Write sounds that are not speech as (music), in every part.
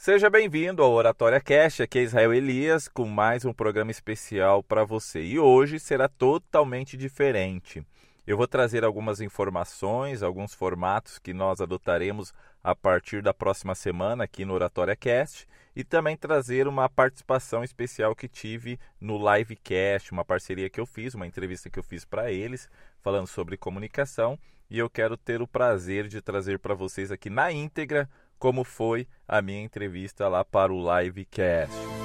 Seja bem-vindo ao Oratória Cash, aqui é Israel Elias com mais um programa especial para você. E hoje será totalmente diferente. Eu vou trazer algumas informações, alguns formatos que nós adotaremos a partir da próxima semana aqui no Oratória Cast e também trazer uma participação especial que tive no Livecast, uma parceria que eu fiz, uma entrevista que eu fiz para eles, falando sobre comunicação, e eu quero ter o prazer de trazer para vocês aqui na íntegra como foi a minha entrevista lá para o Livecast.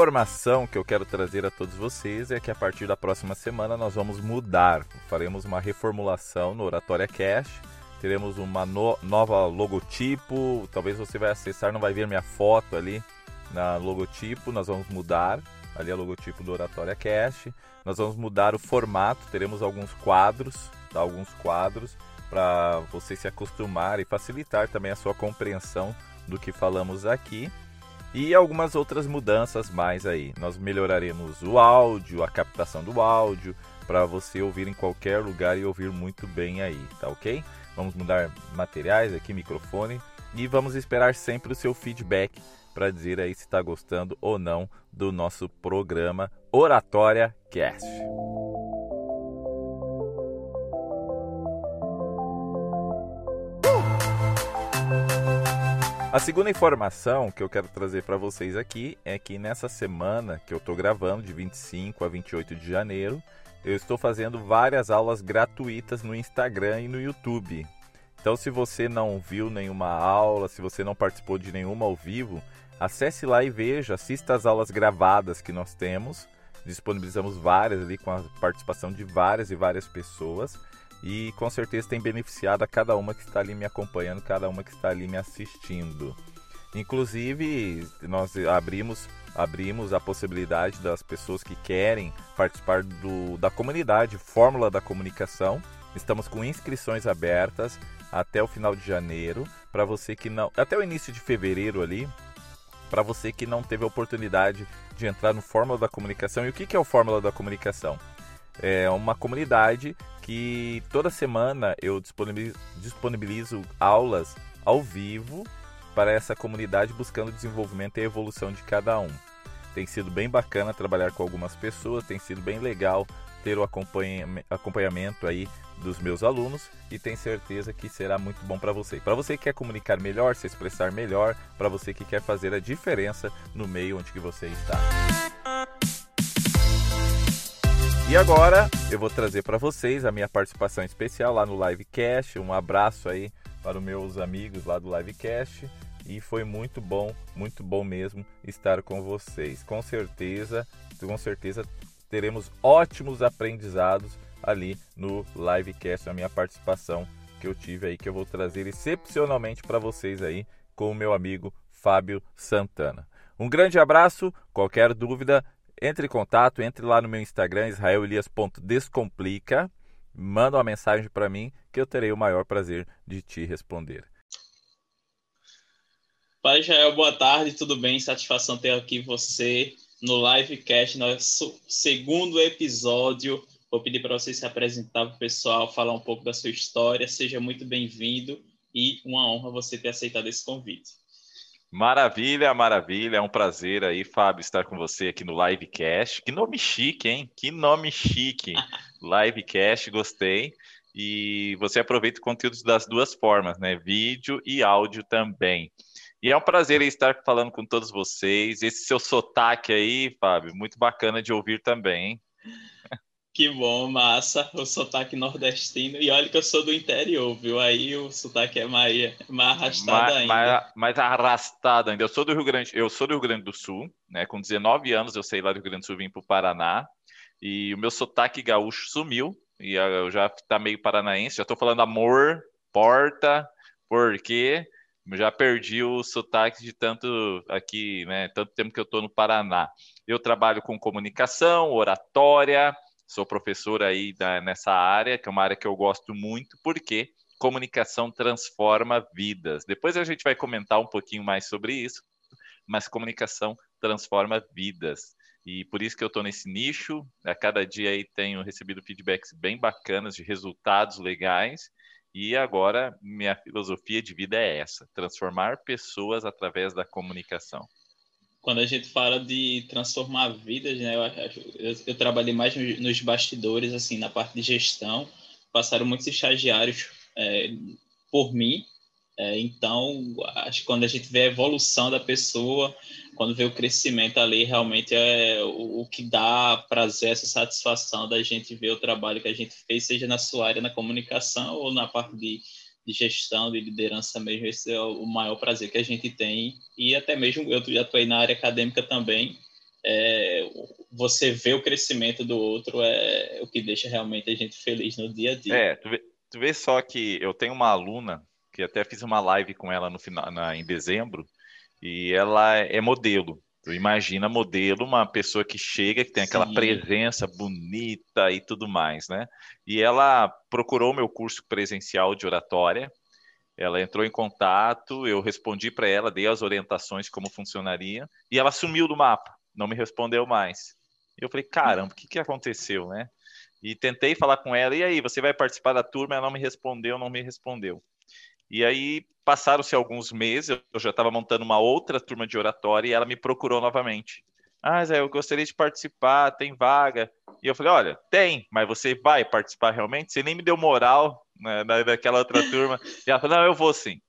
Informação que eu quero trazer a todos vocês é que a partir da próxima semana nós vamos mudar. Faremos uma reformulação no Oratória Cash. Teremos uma no nova logotipo. Talvez você vai acessar, não vai ver minha foto ali na logotipo. Nós vamos mudar ali a logotipo do Oratória Cash. Nós vamos mudar o formato. Teremos alguns quadros, tá? alguns quadros para você se acostumar e facilitar também a sua compreensão do que falamos aqui e algumas outras mudanças mais aí. Nós melhoraremos o áudio, a captação do áudio, para você ouvir em qualquer lugar e ouvir muito bem aí, tá ok? Vamos mudar materiais aqui, microfone e vamos esperar sempre o seu feedback para dizer aí se está gostando ou não do nosso programa Oratória Cast. A segunda informação que eu quero trazer para vocês aqui é que nessa semana que eu estou gravando, de 25 a 28 de janeiro, eu estou fazendo várias aulas gratuitas no Instagram e no YouTube. Então, se você não viu nenhuma aula, se você não participou de nenhuma ao vivo, acesse lá e veja, assista as aulas gravadas que nós temos. Disponibilizamos várias ali com a participação de várias e várias pessoas e com certeza tem beneficiado a cada uma que está ali me acompanhando, cada uma que está ali me assistindo. Inclusive, nós abrimos abrimos a possibilidade das pessoas que querem participar do, da comunidade Fórmula da Comunicação. Estamos com inscrições abertas até o final de janeiro para você que não, até o início de fevereiro ali, para você que não teve a oportunidade de entrar no Fórmula da Comunicação. E o que é o Fórmula da Comunicação? É uma comunidade que toda semana eu disponibilizo, disponibilizo aulas ao vivo para essa comunidade buscando o desenvolvimento e evolução de cada um. Tem sido bem bacana trabalhar com algumas pessoas, tem sido bem legal ter o acompanhamento aí dos meus alunos e tenho certeza que será muito bom para você. Para você que quer comunicar melhor, se expressar melhor, para você que quer fazer a diferença no meio onde que você está. E agora eu vou trazer para vocês a minha participação especial lá no Livecast. Um abraço aí para os meus amigos lá do Livecast. E foi muito bom, muito bom mesmo estar com vocês. Com certeza, com certeza teremos ótimos aprendizados ali no Livecast, a minha participação que eu tive aí, que eu vou trazer excepcionalmente para vocês aí com o meu amigo Fábio Santana. Um grande abraço, qualquer dúvida, entre em contato, entre lá no meu Instagram, israelelias.descomplica, manda uma mensagem para mim que eu terei o maior prazer de te responder. Pai Israel, boa tarde, tudo bem? Satisfação ter aqui você no livecast, nosso segundo episódio. Vou pedir para você se apresentar para o pessoal, falar um pouco da sua história. Seja muito bem-vindo e uma honra você ter aceitado esse convite. Maravilha, maravilha. É um prazer aí, Fábio, estar com você aqui no Livecast. Que nome chique, hein? Que nome chique. Livecast, gostei. E você aproveita conteúdos das duas formas, né? Vídeo e áudio também. E é um prazer estar falando com todos vocês. Esse seu sotaque aí, Fábio, muito bacana de ouvir também, hein? Que bom, massa, o sotaque nordestino. E olha que eu sou do interior, viu? Aí o sotaque é mais, mais arrastado mais, ainda. Mais, mais, arrastado ainda. Eu sou do Rio Grande, eu sou do Rio Grande do Sul, né? Com 19 anos eu saí lá do Rio Grande do Sul vim para o Paraná. E o meu sotaque gaúcho sumiu. E eu já tá meio paranaense, já estou falando amor, porta, porque já perdi o sotaque de tanto aqui, né? Tanto tempo que eu estou no Paraná. Eu trabalho com comunicação, oratória, sou professor aí da, nessa área, que é uma área que eu gosto muito, porque comunicação transforma vidas. Depois a gente vai comentar um pouquinho mais sobre isso, mas comunicação transforma vidas. E por isso que eu estou nesse nicho. A cada dia aí tenho recebido feedbacks bem bacanas de resultados legais. E agora minha filosofia de vida é essa: transformar pessoas através da comunicação. Quando a gente fala de transformar vidas, né, eu, eu, eu trabalhei mais nos bastidores, assim, na parte de gestão. Passaram muitos estagiários é, por mim é, então, acho que quando a gente vê a evolução da pessoa, quando vê o crescimento ali, realmente é o, o, que dá prazer, essa satisfação da gente ver o trabalho que a gente fez, seja na sua área, na comunicação ou na parte de, de gestão, de liderança mesmo. Esse é o maior prazer que a gente tem. E até mesmo, eu já atuei na área acadêmica também, é, você vê o crescimento do outro é o que deixa realmente a gente feliz no dia a dia. É, tu vê, tu vê só que eu tenho uma aluna que até fiz uma live com ela no final, na, em dezembro, e ela é modelo. Tu imagina modelo, uma pessoa que chega, que tem aquela Sim. presença bonita e tudo mais, né? E ela procurou meu curso presencial de oratória. Ela entrou em contato, eu respondi para ela, dei as orientações como funcionaria, e ela sumiu do mapa, não me respondeu mais. E eu falei, caramba, o que, que aconteceu, né? E tentei falar com ela, e aí, você vai participar da turma? Ela não me respondeu, não me respondeu. E aí passaram-se alguns meses, eu já estava montando uma outra turma de oratória e ela me procurou novamente. Ah, Zé, eu gostaria de participar, tem vaga. E eu falei, olha, tem, mas você vai participar realmente? Você nem me deu moral né, naquela outra (laughs) turma. E ela falou, não, eu vou sim.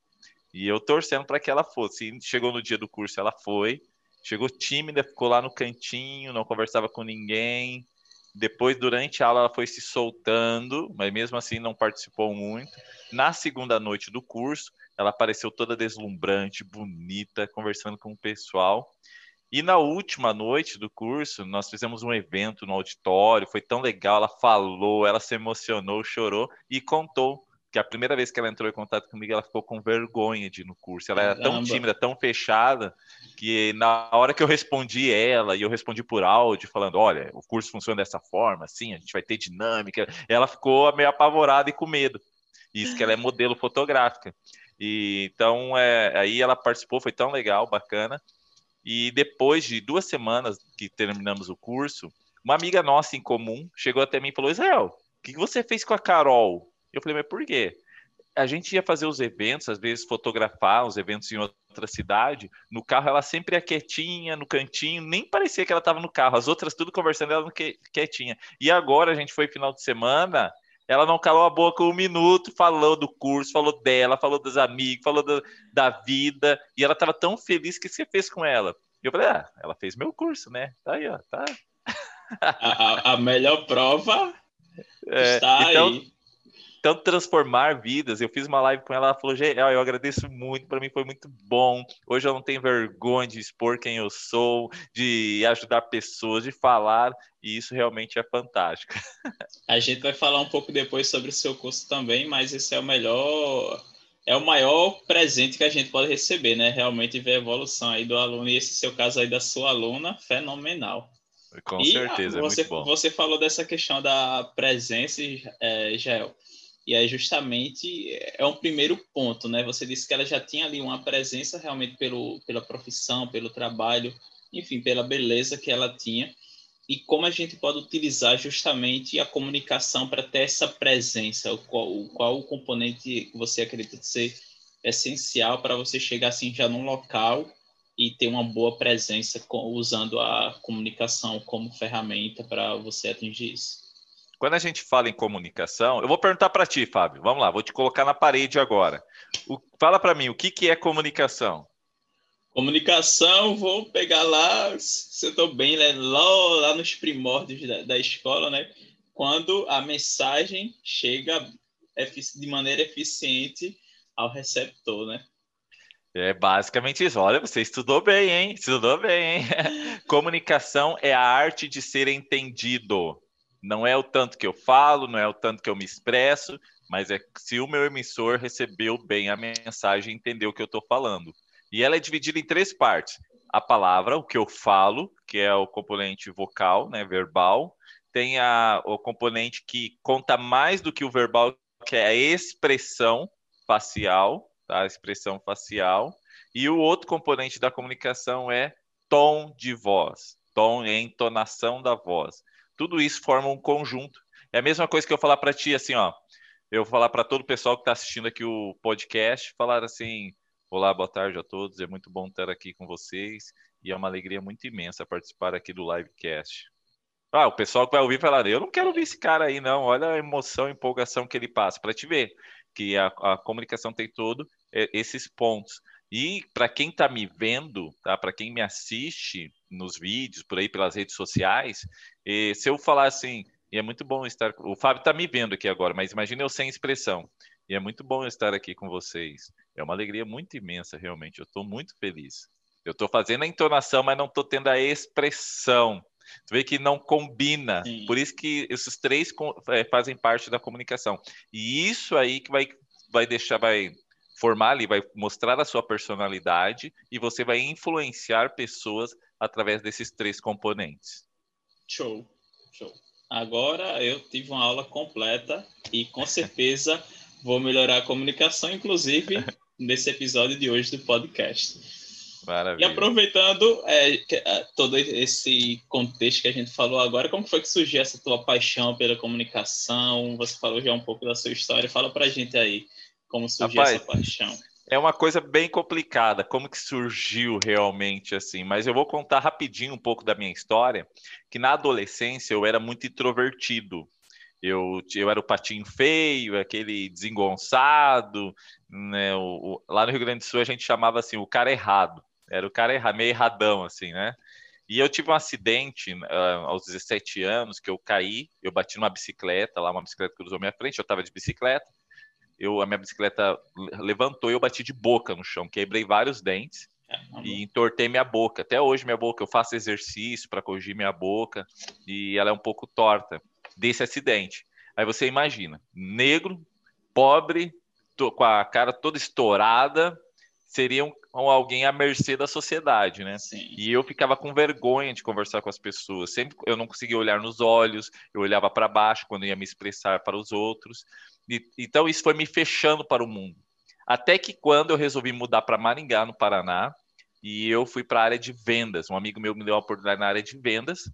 E eu torcendo para que ela fosse. E chegou no dia do curso, ela foi. Chegou tímida, ficou lá no cantinho, não conversava com ninguém. Depois, durante a aula, ela foi se soltando, mas mesmo assim não participou muito. Na segunda noite do curso, ela apareceu toda deslumbrante, bonita, conversando com o pessoal. E na última noite do curso, nós fizemos um evento no auditório, foi tão legal, ela falou, ela se emocionou, chorou e contou que a primeira vez que ela entrou em contato comigo, ela ficou com vergonha de ir no curso. Ela era tão tímida, tão fechada, que na hora que eu respondi ela, e eu respondi por áudio, falando: olha, o curso funciona dessa forma, assim, a gente vai ter dinâmica, ela ficou meio apavorada e com medo. Isso que ela é modelo fotográfica. E então é, aí ela participou, foi tão legal, bacana. E depois de duas semanas que terminamos o curso, uma amiga nossa em comum chegou até mim e falou: Israel, o que você fez com a Carol? Eu falei, mas por quê? A gente ia fazer os eventos, às vezes fotografar os eventos em outra cidade. No carro, ela sempre ia quietinha, no cantinho, nem parecia que ela estava no carro. As outras tudo conversando, ela quietinha. E agora a gente foi final de semana, ela não calou a boca um minuto, falou do curso, falou dela, falou dos amigos, falou do, da vida. E ela estava tão feliz que você fez com ela. E eu falei, ah, ela fez meu curso, né? Tá aí, ó, tá. A, a melhor prova é, está então, aí tanto transformar vidas. Eu fiz uma live com ela, ela falou: eu agradeço muito, para mim foi muito bom. Hoje eu não tenho vergonha de expor quem eu sou, de ajudar pessoas, de falar, e isso realmente é fantástico. (laughs) A gente vai falar um pouco depois sobre o seu curso também, mas esse é o melhor. É o maior presente que a gente pode receber, né? Realmente ver a evolução aí do aluno, e esse seu caso aí da sua aluna, fenomenal. Com e certeza, você, é muito bom. Você falou dessa questão da presença, é, Jael. E aí, justamente, é um primeiro ponto, né? Você disse que ela já tinha ali uma presença realmente pelo, pela profissão, pelo trabalho, enfim, pela beleza que ela tinha. E como a gente pode utilizar justamente a comunicação para ter essa presença? Qual, qual o componente que você acredita ser essencial para você chegar assim já num local e ter uma boa presença usando a comunicação como ferramenta para você atingir isso? Quando a gente fala em comunicação, eu vou perguntar para ti, Fábio. Vamos lá, vou te colocar na parede agora. O, fala para mim, o que, que é comunicação? Comunicação, vou pegar lá, se eu estou bem, né, lá, lá nos primórdios da, da escola, né? Quando a mensagem chega de maneira eficiente ao receptor, né? É basicamente isso. Olha, você estudou bem, hein? Estudou bem, hein? (laughs) Comunicação é a arte de ser entendido. Não é o tanto que eu falo, não é o tanto que eu me expresso, mas é se o meu emissor recebeu bem a mensagem, entendeu o que eu estou falando. E ela é dividida em três partes: a palavra, o que eu falo, que é o componente vocal, né, verbal, tem a, o componente que conta mais do que o verbal, que é a expressão facial, tá? A expressão facial. E o outro componente da comunicação é tom de voz, tom e entonação da voz. Tudo isso forma um conjunto. É a mesma coisa que eu falar para ti assim, ó. Eu vou falar para todo o pessoal que está assistindo aqui o podcast, falar assim: Olá, boa tarde a todos. É muito bom estar aqui com vocês e é uma alegria muito imensa participar aqui do livecast. Ah, o pessoal que vai ouvir falar: Eu não quero ouvir esse cara aí, não. Olha a emoção, a empolgação que ele passa para te ver que a, a comunicação tem todo esses pontos. E para quem está me vendo, tá? para quem me assiste nos vídeos, por aí pelas redes sociais, se eu falar assim, e é muito bom estar. O Fábio está me vendo aqui agora, mas imagine eu sem expressão. E é muito bom estar aqui com vocês. É uma alegria muito imensa, realmente. Eu estou muito feliz. Eu estou fazendo a entonação, mas não estou tendo a expressão. Tu vê que não combina. Sim. Por isso que esses três é, fazem parte da comunicação. E isso aí que vai, vai deixar, vai formar ali, vai mostrar a sua personalidade e você vai influenciar pessoas através desses três componentes. Show, show. Agora eu tive uma aula completa e com certeza (laughs) vou melhorar a comunicação, inclusive nesse episódio de hoje do podcast. Maravilha. E aproveitando é, é, todo esse contexto que a gente falou agora, como foi que surgiu essa tua paixão pela comunicação? Você falou já um pouco da sua história, fala pra gente aí como surgiu Rapaz, essa paixão. É uma coisa bem complicada, como que surgiu realmente assim, mas eu vou contar rapidinho um pouco da minha história, que na adolescência eu era muito introvertido. Eu, eu era o patinho feio, aquele desengonçado, né? O, o, lá no Rio Grande do Sul a gente chamava assim o cara errado. Era o cara errado, meio erradão, assim, né? E eu tive um acidente uh, aos 17 anos que eu caí, eu bati numa bicicleta, lá uma bicicleta cruzou minha frente, eu estava de bicicleta, eu, a minha bicicleta levantou e eu bati de boca no chão, quebrei vários dentes é, e entortei minha boca. Até hoje, minha boca, eu faço exercício para corrigir minha boca e ela é um pouco torta desse acidente. Aí você imagina, negro, pobre, tô, com a cara toda estourada, seria um, alguém à mercê da sociedade, né? Sim. E eu ficava com vergonha de conversar com as pessoas. Sempre eu não conseguia olhar nos olhos, eu olhava para baixo quando ia me expressar para os outros. Então isso foi me fechando para o mundo. Até que quando eu resolvi mudar para Maringá, no Paraná, e eu fui para a área de vendas. Um amigo meu me deu a oportunidade na área de vendas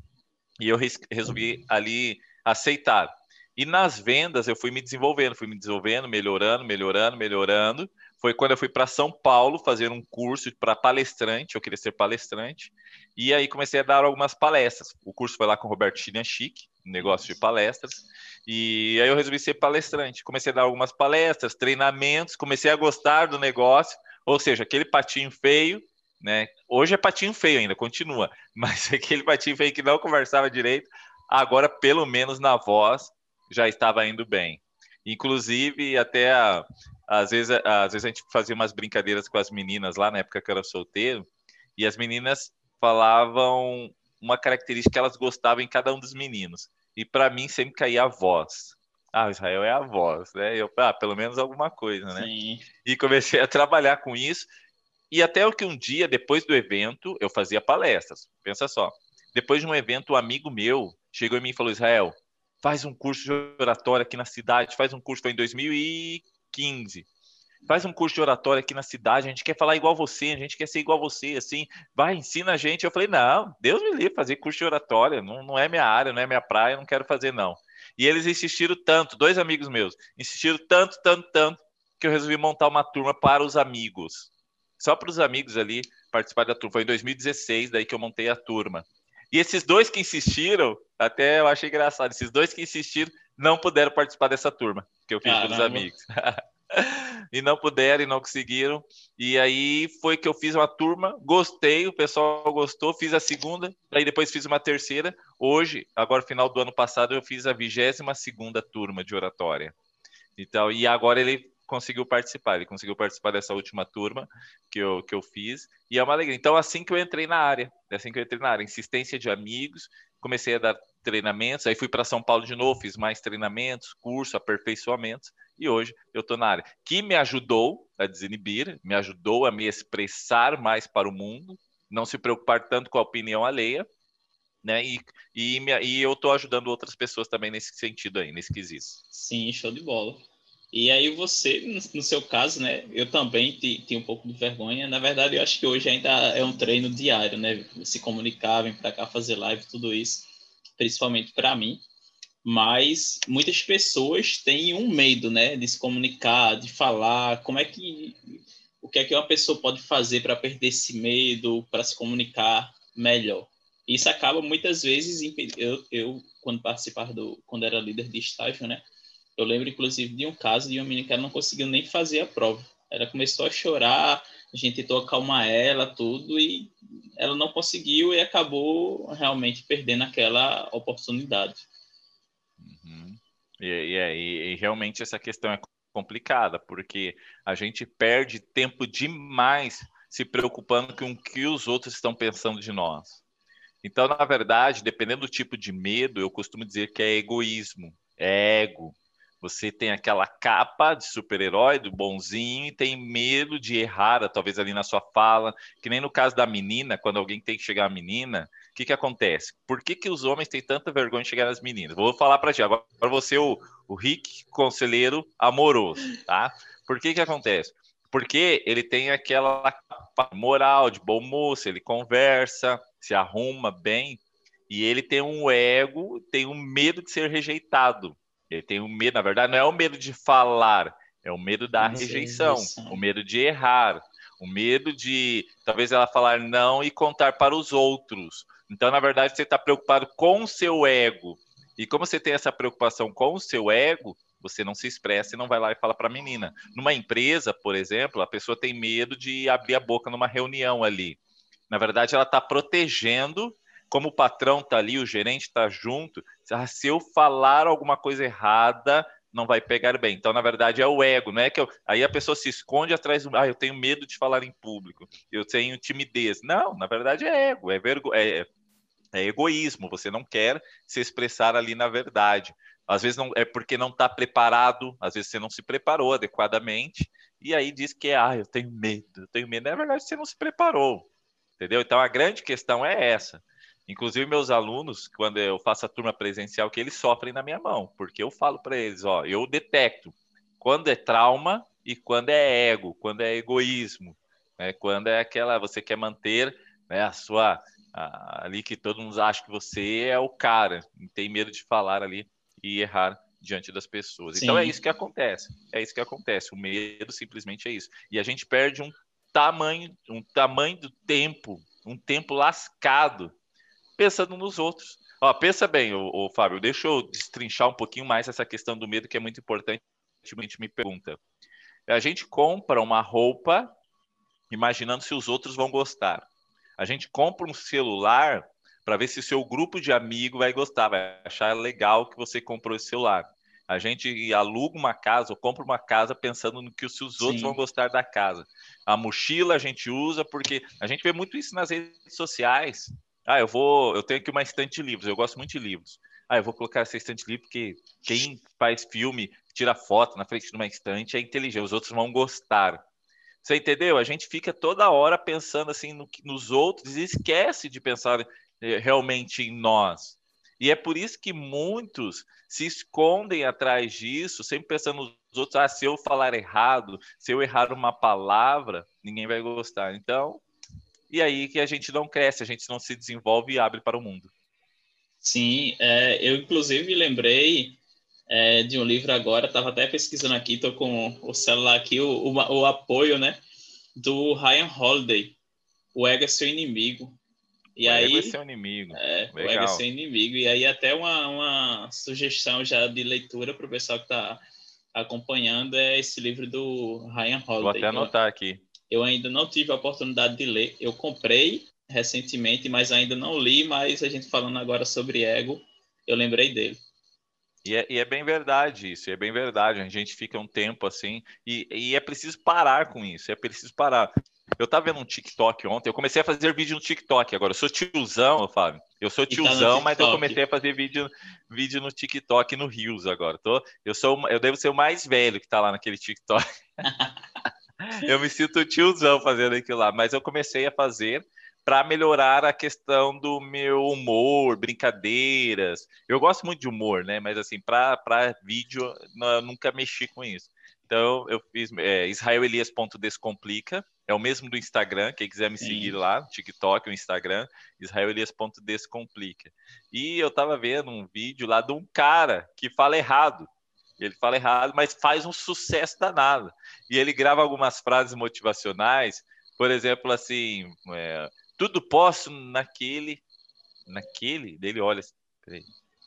e eu resolvi ali aceitar. E nas vendas eu fui me desenvolvendo, fui me desenvolvendo, melhorando, melhorando, melhorando. Foi quando eu fui para São Paulo fazer um curso para palestrante, eu queria ser palestrante. E aí comecei a dar algumas palestras. O curso foi lá com o Roberto Chilian Chic, negócio de palestras. E aí eu resolvi ser palestrante. Comecei a dar algumas palestras, treinamentos, comecei a gostar do negócio. Ou seja, aquele patinho feio, né? Hoje é patinho feio ainda, continua. (laughs) Mas aquele patinho feio que não conversava direito, agora pelo menos na voz já estava indo bem. Inclusive, até a, às, vezes, às vezes a gente fazia umas brincadeiras com as meninas lá na época que eu era solteiro, e as meninas falavam uma característica que elas gostavam em cada um dos meninos. E para mim sempre caía a voz. Ah, Israel é a voz, né? Eu, ah, pelo menos alguma coisa, né? Sim. E comecei a trabalhar com isso. E até o que um dia, depois do evento, eu fazia palestras. Pensa só. Depois de um evento, um amigo meu chegou em mim e falou: Israel, faz um curso de oratória aqui na cidade, faz um curso, foi em 2015 faz um curso de oratória aqui na cidade, a gente quer falar igual você, a gente quer ser igual você, assim, vai, ensina a gente. Eu falei, não, Deus me livre, fazer curso de oratória, não, não é minha área, não é minha praia, não quero fazer, não. E eles insistiram tanto, dois amigos meus, insistiram tanto, tanto, tanto, que eu resolvi montar uma turma para os amigos. Só para os amigos ali participar da turma. Foi em 2016, daí que eu montei a turma. E esses dois que insistiram, até eu achei engraçado, esses dois que insistiram não puderam participar dessa turma que eu fiz Caramba. para os amigos. (laughs) (laughs) e não puderam e não conseguiram. E aí foi que eu fiz uma turma, gostei, o pessoal gostou, fiz a segunda, aí depois fiz uma terceira. Hoje, agora final do ano passado, eu fiz a vigésima segunda turma de oratória. Então, e agora ele conseguiu participar, ele conseguiu participar dessa última turma que eu, que eu fiz, e é uma alegria. Então, assim que eu entrei na área, é assim que eu entrei na área, insistência de amigos, comecei a dar treinamentos, aí fui para São Paulo de novo, fiz mais treinamentos, curso, aperfeiçoamentos, e hoje eu estou na área. Que me ajudou a desinibir, me ajudou a me expressar mais para o mundo, não se preocupar tanto com a opinião alheia, né? E, e, e eu estou ajudando outras pessoas também nesse sentido aí, nesse quesito. Sim, show de bola. E aí você, no seu caso, né? Eu também tinha um pouco de vergonha. Na verdade, eu acho que hoje ainda é um treino diário, né? Se comunicar, vir para cá fazer live, tudo isso, principalmente para mim. Mas muitas pessoas têm um medo, né? De se comunicar, de falar. Como é que o que é que uma pessoa pode fazer para perder esse medo, para se comunicar melhor? Isso acaba muitas vezes eu, eu quando participava do quando era líder de estágio, né? Eu lembro, inclusive, de um caso de uma menina que ela não conseguiu nem fazer a prova. Ela começou a chorar, a gente tentou acalmar ela, tudo, e ela não conseguiu e acabou realmente perdendo aquela oportunidade. E, e, e, realmente essa questão é complicada, porque a gente perde tempo demais se preocupando com o que os outros estão pensando de nós. Então, na verdade, dependendo do tipo de medo, eu costumo dizer que é egoísmo, é ego. Você tem aquela capa de super-herói, do bonzinho, e tem medo de errar, talvez ali na sua fala. Que nem no caso da menina, quando alguém tem que chegar à menina, o que, que acontece? Por que, que os homens têm tanta vergonha de chegar nas meninas? Vou falar para ti, agora para você, o, o Rick, conselheiro amoroso, tá? Por que que acontece? Porque ele tem aquela moral de bom moço, ele conversa, se arruma bem, e ele tem um ego, tem um medo de ser rejeitado. Ele tem um medo, na verdade, não é o medo de falar, é o medo da rejeição, o medo de errar, o medo de talvez ela falar não e contar para os outros. Então, na verdade, você está preocupado com o seu ego. E como você tem essa preocupação com o seu ego, você não se expressa e não vai lá e fala para a menina. Numa empresa, por exemplo, a pessoa tem medo de abrir a boca numa reunião ali. Na verdade, ela está protegendo como o patrão está ali, o gerente está junto, ah, se eu falar alguma coisa errada, não vai pegar bem. Então, na verdade, é o ego, não é que eu... aí a pessoa se esconde atrás do, ah, eu tenho medo de falar em público, eu tenho timidez. Não, na verdade é ego, é, vergo... é, é egoísmo. Você não quer se expressar ali na verdade. Às vezes não é porque não está preparado, às vezes você não se preparou adequadamente e aí diz que é, ah, eu tenho medo, eu tenho medo. Na verdade, você não se preparou, entendeu? Então a grande questão é essa. Inclusive, meus alunos, quando eu faço a turma presencial, que eles sofrem na minha mão, porque eu falo para eles, ó, eu detecto quando é trauma e quando é ego, quando é egoísmo, né? quando é aquela, você quer manter né, a sua, a, ali que todo mundo acha que você é o cara, tem medo de falar ali e errar diante das pessoas. Sim. Então é isso que acontece, é isso que acontece, o medo simplesmente é isso. E a gente perde um tamanho, um tamanho do tempo, um tempo lascado pensando nos outros. Ó, pensa bem, o, o Fábio, deixa eu destrinchar um pouquinho mais essa questão do medo que é muito importante. A gente me pergunta. A gente compra uma roupa imaginando se os outros vão gostar. A gente compra um celular para ver se o seu grupo de amigo vai gostar, vai achar legal que você comprou esse celular. A gente aluga uma casa ou compra uma casa pensando no que os outros Sim. vão gostar da casa. A mochila a gente usa porque a gente vê muito isso nas redes sociais. Ah, eu vou, eu tenho aqui uma estante de livros, eu gosto muito de livros. Ah, eu vou colocar essa estante de livro porque quem faz filme, tira foto na frente de uma estante é inteligente, os outros vão gostar. Você entendeu? A gente fica toda hora pensando assim no, nos outros e esquece de pensar eh, realmente em nós. E é por isso que muitos se escondem atrás disso, sempre pensando nos outros, ah, se eu falar errado, se eu errar uma palavra, ninguém vai gostar. Então, e aí que a gente não cresce, a gente não se desenvolve e abre para o mundo. Sim, é, eu inclusive lembrei é, de um livro agora, estava até pesquisando aqui, estou com o celular aqui, o, o, o, apoio, né, do Ryan Holiday, O Ego é Seu Inimigo. E o aí, ego é seu inimigo. É, o ego é seu inimigo. E aí até uma, uma sugestão já de leitura para o pessoal que está acompanhando é esse livro do Ryan Holiday. Vou até anotar aqui. Eu ainda não tive a oportunidade de ler. Eu comprei recentemente, mas ainda não li. Mas a gente falando agora sobre ego, eu lembrei dele. E é, e é, bem verdade isso, é bem verdade. A gente fica um tempo assim, e, e, é preciso parar com isso, é preciso parar. Eu tava vendo um TikTok ontem, eu comecei a fazer vídeo no TikTok agora. Eu sou tiozão, Fábio. Eu sou tiozão, tá mas eu comecei a fazer vídeo, vídeo no TikTok no Rios agora. Tô, eu, sou, eu devo ser o mais velho que tá lá naquele TikTok. (laughs) eu me sinto tiozão fazendo aquilo lá, mas eu comecei a fazer para melhorar a questão do meu humor, brincadeiras. Eu gosto muito de humor, né? Mas assim, para vídeo, não, nunca mexi com isso. Então, eu fiz é, israelelias.descomplica, é o mesmo do Instagram, quem quiser me Sim. seguir lá, TikTok, o Instagram, israelelias.descomplica. E eu tava vendo um vídeo lá de um cara que fala errado. Ele fala errado, mas faz um sucesso danado. E ele grava algumas frases motivacionais, por exemplo, assim, é, tudo posso naquele, naquele, dele olha, peraí,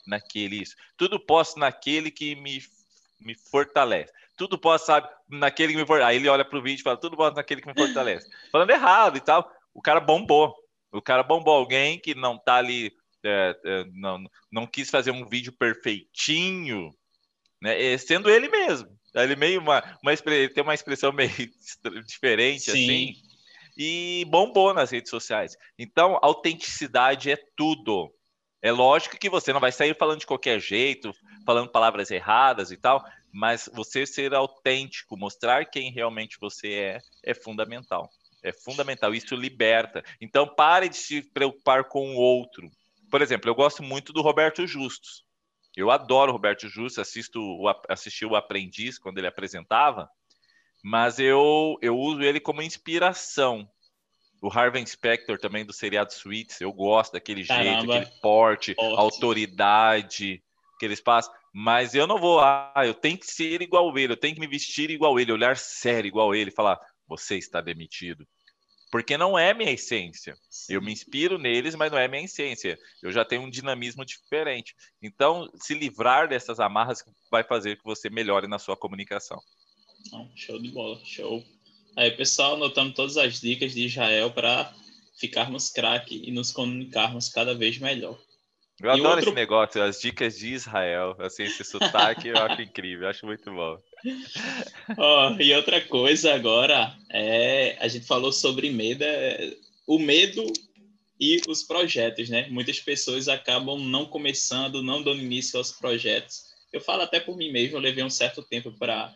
naquele isso, tudo posso naquele que me, me fortalece tudo posso, sabe, naquele que me fortalece. Aí ele olha pro vídeo e fala, tudo posso naquele que me fortalece. (laughs) Falando errado e tal. O cara bombou. O cara bombou alguém que não tá ali, é, é, não, não quis fazer um vídeo perfeitinho, né? Sendo ele mesmo. Ele meio uma, uma tem uma expressão meio (laughs) diferente Sim. assim. E bombou nas redes sociais. Então, autenticidade é tudo. É lógico que você não vai sair falando de qualquer jeito, falando palavras erradas e tal, mas você ser autêntico, mostrar quem realmente você é, é fundamental. É fundamental, isso liberta. Então pare de se preocupar com o outro. Por exemplo, eu gosto muito do Roberto Justus. Eu adoro Roberto Justus, assisto, assisti o Aprendiz quando ele apresentava, mas eu, eu uso ele como inspiração. O Harvey Specter também do seriado Suits, eu gosto daquele Caramba. jeito, aquele porte, Forte. autoridade que eles passam. Mas eu não vou, ah, eu tenho que ser igual ele, eu tenho que me vestir igual ele, olhar sério igual ele, falar, você está demitido. Porque não é minha essência. Eu me inspiro neles, mas não é minha essência. Eu já tenho um dinamismo diferente. Então, se livrar dessas amarras vai fazer que você melhore na sua comunicação. show de bola, show. Aí, pessoal, anotamos todas as dicas de Israel para ficarmos craque e nos comunicarmos cada vez melhor. Eu adoro outro... esse negócio, as dicas de Israel, assim, esse sotaque eu acho incrível, eu acho muito bom. (laughs) Oh, e outra coisa agora, é, a gente falou sobre medo, é, o medo e os projetos, né? Muitas pessoas acabam não começando, não dando início aos projetos. Eu falo até por mim mesmo, eu levei um certo tempo para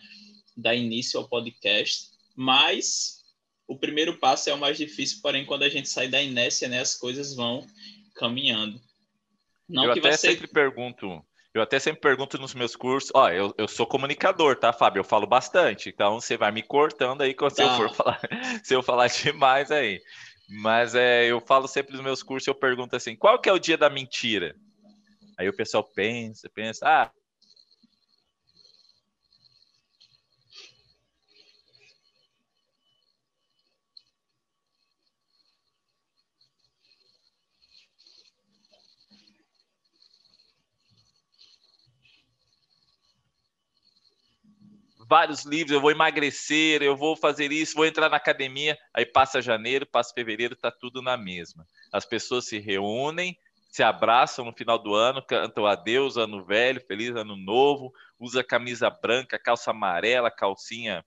dar início ao podcast, mas o primeiro passo é o mais difícil, porém, quando a gente sai da inércia, né, as coisas vão caminhando. Não eu até sempre pergunto, eu até sempre pergunto nos meus cursos, ó, eu, eu sou comunicador, tá, Fábio? Eu falo bastante, então você vai me cortando aí quando tá. eu for falar, (laughs) se eu falar demais aí. Mas é, eu falo sempre nos meus cursos, eu pergunto assim, qual que é o dia da mentira? Aí o pessoal pensa, pensa, ah, vários livros, eu vou emagrecer, eu vou fazer isso, vou entrar na academia. Aí passa janeiro, passa fevereiro, tá tudo na mesma. As pessoas se reúnem, se abraçam no final do ano, cantam adeus, ano velho, feliz ano novo, usa camisa branca, calça amarela, calcinha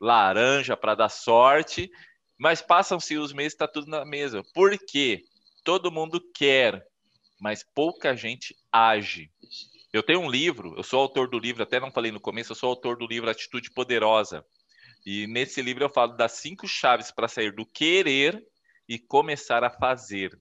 laranja para dar sorte, mas passam-se os meses, está tudo na mesma. Por quê? Todo mundo quer, mas pouca gente age. Eu tenho um livro, eu sou autor do livro, até não falei no começo, eu sou autor do livro Atitude Poderosa. E nesse livro eu falo das cinco chaves para sair do querer e começar a fazer.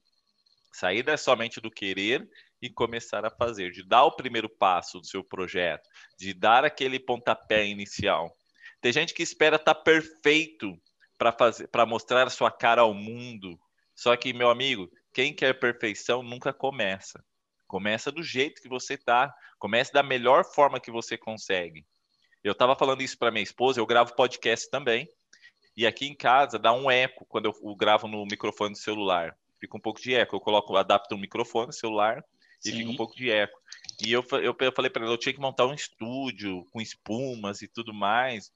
Sair é somente do querer e começar a fazer, de dar o primeiro passo do seu projeto, de dar aquele pontapé inicial. Tem gente que espera estar tá perfeito para fazer, para mostrar a sua cara ao mundo. Só que, meu amigo, quem quer perfeição nunca começa. Começa do jeito que você tá, comece da melhor forma que você consegue. Eu estava falando isso para minha esposa, eu gravo podcast também. E aqui em casa dá um eco quando eu gravo no microfone do celular. Fica um pouco de eco. Eu coloco, adapto o microfone celular e Sim. fica um pouco de eco. E eu, eu, eu falei para ela, eu tinha que montar um estúdio com espumas e tudo mais.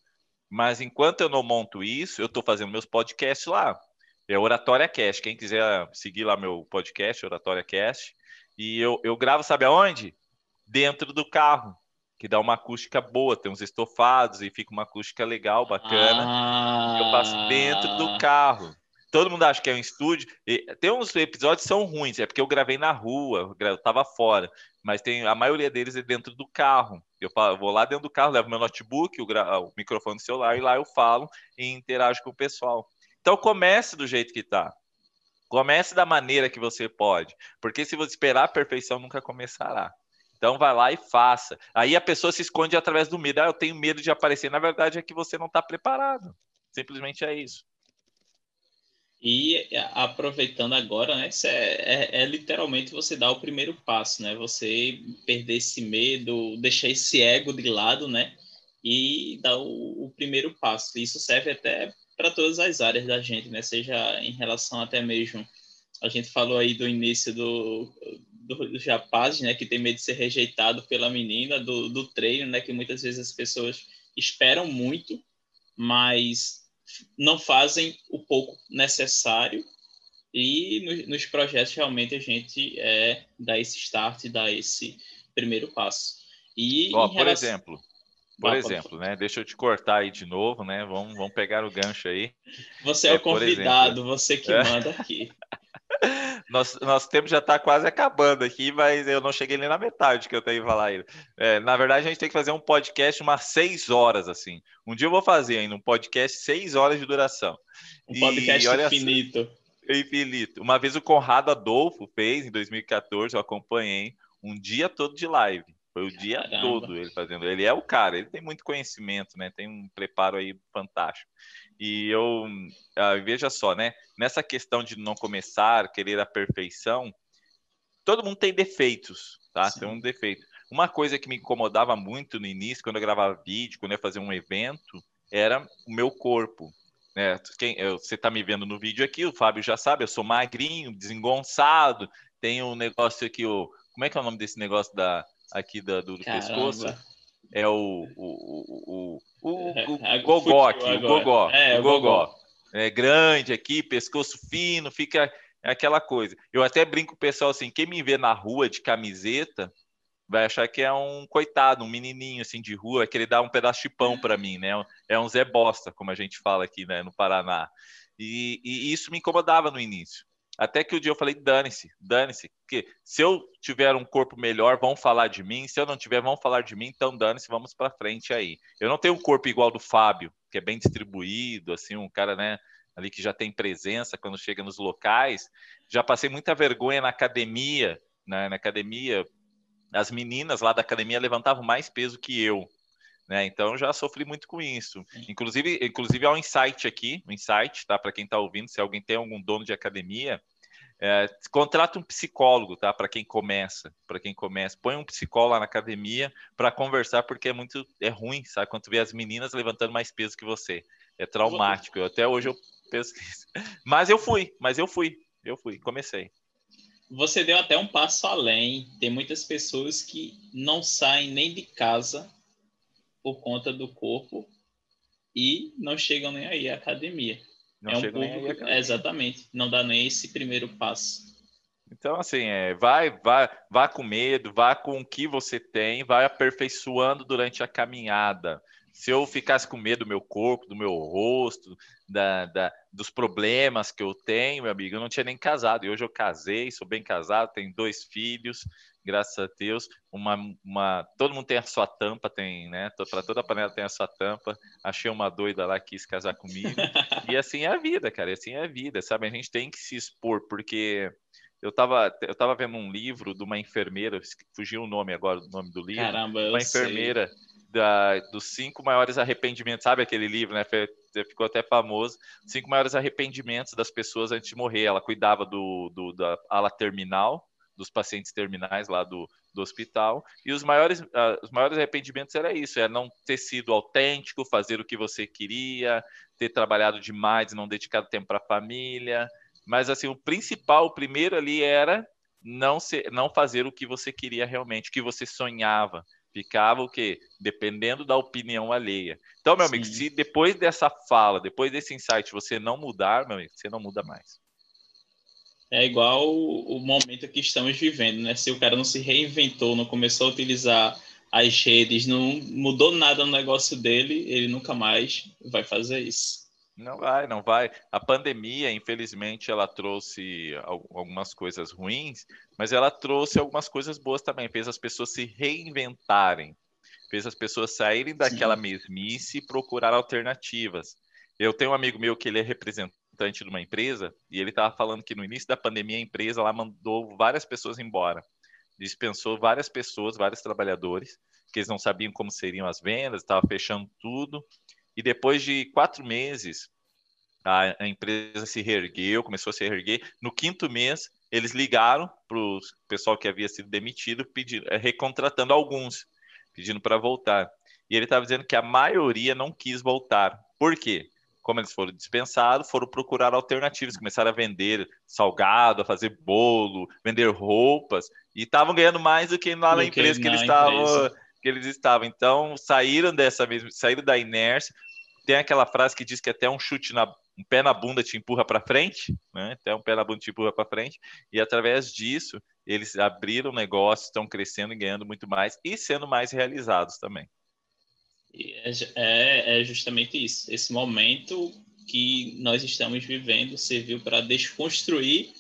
Mas enquanto eu não monto isso, eu estou fazendo meus podcasts lá. É Oratória Cast. Quem quiser seguir lá meu podcast, Oratória Cast, e eu, eu gravo, sabe aonde? Dentro do carro. que dá uma acústica boa, tem uns estofados e fica uma acústica legal, bacana. Ah. Eu faço dentro do carro. Todo mundo acha que é um estúdio. E tem uns episódios que são ruins, é porque eu gravei na rua, eu tava fora. Mas tem a maioria deles é dentro do carro. Eu, falo, vou lá dentro do carro, levo meu notebook, o, o microfone do celular e lá eu falo e interajo com o pessoal. Então comece do jeito que tá. Comece da maneira que você pode, porque se você esperar a perfeição nunca começará. Então vai lá e faça. Aí a pessoa se esconde através do medo. Ah, eu tenho medo de aparecer. Na verdade é que você não está preparado. Simplesmente é isso. E aproveitando agora, né? É, é, é, literalmente você dar o primeiro passo, né? Você perder esse medo, deixar esse ego de lado, né? E dar o, o primeiro passo. Isso serve até para todas as áreas da gente, né? Seja em relação até mesmo. A gente falou aí do início do, do, dos rapazes, né, que tem medo de ser rejeitado pela menina, do, do treino, né, que muitas vezes as pessoas esperam muito, mas não fazem o pouco necessário. E no, nos projetos realmente a gente é, dá esse start, dá esse primeiro passo. E Ó, por exemplo, por exemplo, né? Deixa eu te cortar aí de novo, né? Vamos, vamos pegar o gancho aí. Você é, é o convidado, você que (laughs) é. manda aqui. (laughs) Nosso, nosso tempo já está quase acabando aqui, mas eu não cheguei nem na metade que eu tenho que falar aí. É, na verdade, a gente tem que fazer um podcast umas seis horas, assim. Um dia eu vou fazer ainda um podcast seis horas de duração. Um podcast e, infinito. infinito. Uma vez o Conrado Adolfo fez, em 2014, eu acompanhei, um dia todo de live. Foi o dia Caramba. todo ele fazendo. Ele é o cara, ele tem muito conhecimento, né? Tem um preparo aí fantástico. E eu ah, veja só, né? Nessa questão de não começar, querer a perfeição, todo mundo tem defeitos, tá? Sim. Tem um defeito. Uma coisa que me incomodava muito no início, quando eu gravava vídeo, quando eu ia fazer um evento, era o meu corpo. Né? Quem, você está me vendo no vídeo aqui, o Fábio já sabe, eu sou magrinho, desengonçado, tenho um negócio aqui, o, como é que é o nome desse negócio da, aqui da, do, do pescoço? É o, o, o, o, o, é, o (laughs) gogó aqui, o gogó. É, o gogó. É grande aqui, pescoço fino, fica aquela coisa. Eu até brinco com o pessoal assim, quem me vê na rua de camiseta vai achar que é um coitado, um menininho assim de rua, que ele dá um pedaço de pão para mim, né? É um Zé Bosta, como a gente fala aqui, né, no Paraná. E, e isso me incomodava no início. Até que o dia eu falei, dane-se, dane-se, porque se eu tiver um corpo melhor, vão falar de mim, se eu não tiver, vão falar de mim, então dane-se, vamos para frente aí. Eu não tenho um corpo igual do Fábio, que é bem distribuído, assim, um cara, né, ali que já tem presença quando chega nos locais. Já passei muita vergonha na academia, né, na academia, as meninas lá da academia levantavam mais peso que eu. Né? Então já sofri muito com isso. Inclusive, inclusive há um insight aqui, um insight, tá? Para quem está ouvindo, se alguém tem algum dono de academia, é, contrata um psicólogo, tá? Para quem começa, para quem começa, põe um psicólogo lá na academia para conversar, porque é muito é ruim, sabe? Quando tu vê as meninas levantando mais peso que você, é traumático. Eu, até hoje eu penso nisso. (laughs) Mas eu fui, mas eu fui, eu fui, comecei. Você deu até um passo além. Tem muitas pessoas que não saem nem de casa por conta do corpo e não chegam nem aí à academia. Não é um público, exatamente, não dá nem esse primeiro passo. Então, assim, é, vai, vai, vá com medo, vá com o que você tem, vai aperfeiçoando durante a caminhada. Se eu ficasse com medo do meu corpo, do meu rosto, da, da, dos problemas que eu tenho, meu amigo, eu não tinha nem casado. E hoje eu casei, sou bem casado, tenho dois filhos, graças a Deus. Uma, uma, todo mundo tem a sua tampa, tem, né? Para toda panela tem a sua tampa. Achei uma doida lá que quis casar comigo. (laughs) e assim é a vida, cara. Assim é a vida, sabe? A gente tem que se expor, porque eu tava, eu tava vendo um livro de uma enfermeira, fugiu o nome agora do nome do livro. Caramba, uma enfermeira da, dos cinco maiores arrependimentos, sabe aquele livro, né? Ficou até famoso. Cinco maiores arrependimentos das pessoas antes de morrer. Ela cuidava do, do da ala terminal dos pacientes terminais lá do, do hospital. E os maiores, uh, os maiores arrependimentos era isso: é não ter sido autêntico, fazer o que você queria, ter trabalhado demais, não dedicado tempo para a família. Mas assim, o principal, o primeiro ali era não ser, não fazer o que você queria realmente, o que você sonhava. Ficava o quê? Dependendo da opinião alheia. Então, meu Sim. amigo, se depois dessa fala, depois desse insight, você não mudar, meu amigo, você não muda mais é igual o, momento que estamos vivendo, né? Se o cara não se reinventou, não começou a utilizar as redes, não mudou nada no negócio dele, ele nunca mais vai fazer isso. Não vai, não vai. A pandemia, infelizmente, ela trouxe algumas coisas ruins, mas ela trouxe algumas coisas boas também. Fez as pessoas se reinventarem, fez as pessoas saírem daquela Sim. mesmice e procurar alternativas. Eu tenho um amigo meu que ele é representante de uma empresa e ele estava falando que no início da pandemia a empresa lá mandou várias pessoas embora. Dispensou várias pessoas, vários trabalhadores, que eles não sabiam como seriam as vendas, estava fechando tudo. E depois de quatro meses, a, a, empresa se reergueu, começou a se reerguer. No quinto mês, eles ligaram para o pessoal que havia sido demitido, pedindo, eh, recontratando alguns, pedindo para voltar. E ele estava dizendo que a maioria não quis voltar. Por quê? Como eles foram dispensados, foram procurar alternativas, começaram a vender salgado, a fazer bolo, vender roupas, e estavam ganhando mais do que lá na empresa que, que eles estavam que eles estavam. Então, saíram dessa mesma, saíram da inércia. Tem aquela frase que diz que até um chute na um pé na bunda te empurra para frente, né? Até um pé na bunda te empurra para frente. E através disso, eles abriram negócios, estão crescendo e ganhando muito mais e sendo mais realizados também. É, é, é justamente isso. Esse momento que nós estamos vivendo serviu para desconstruir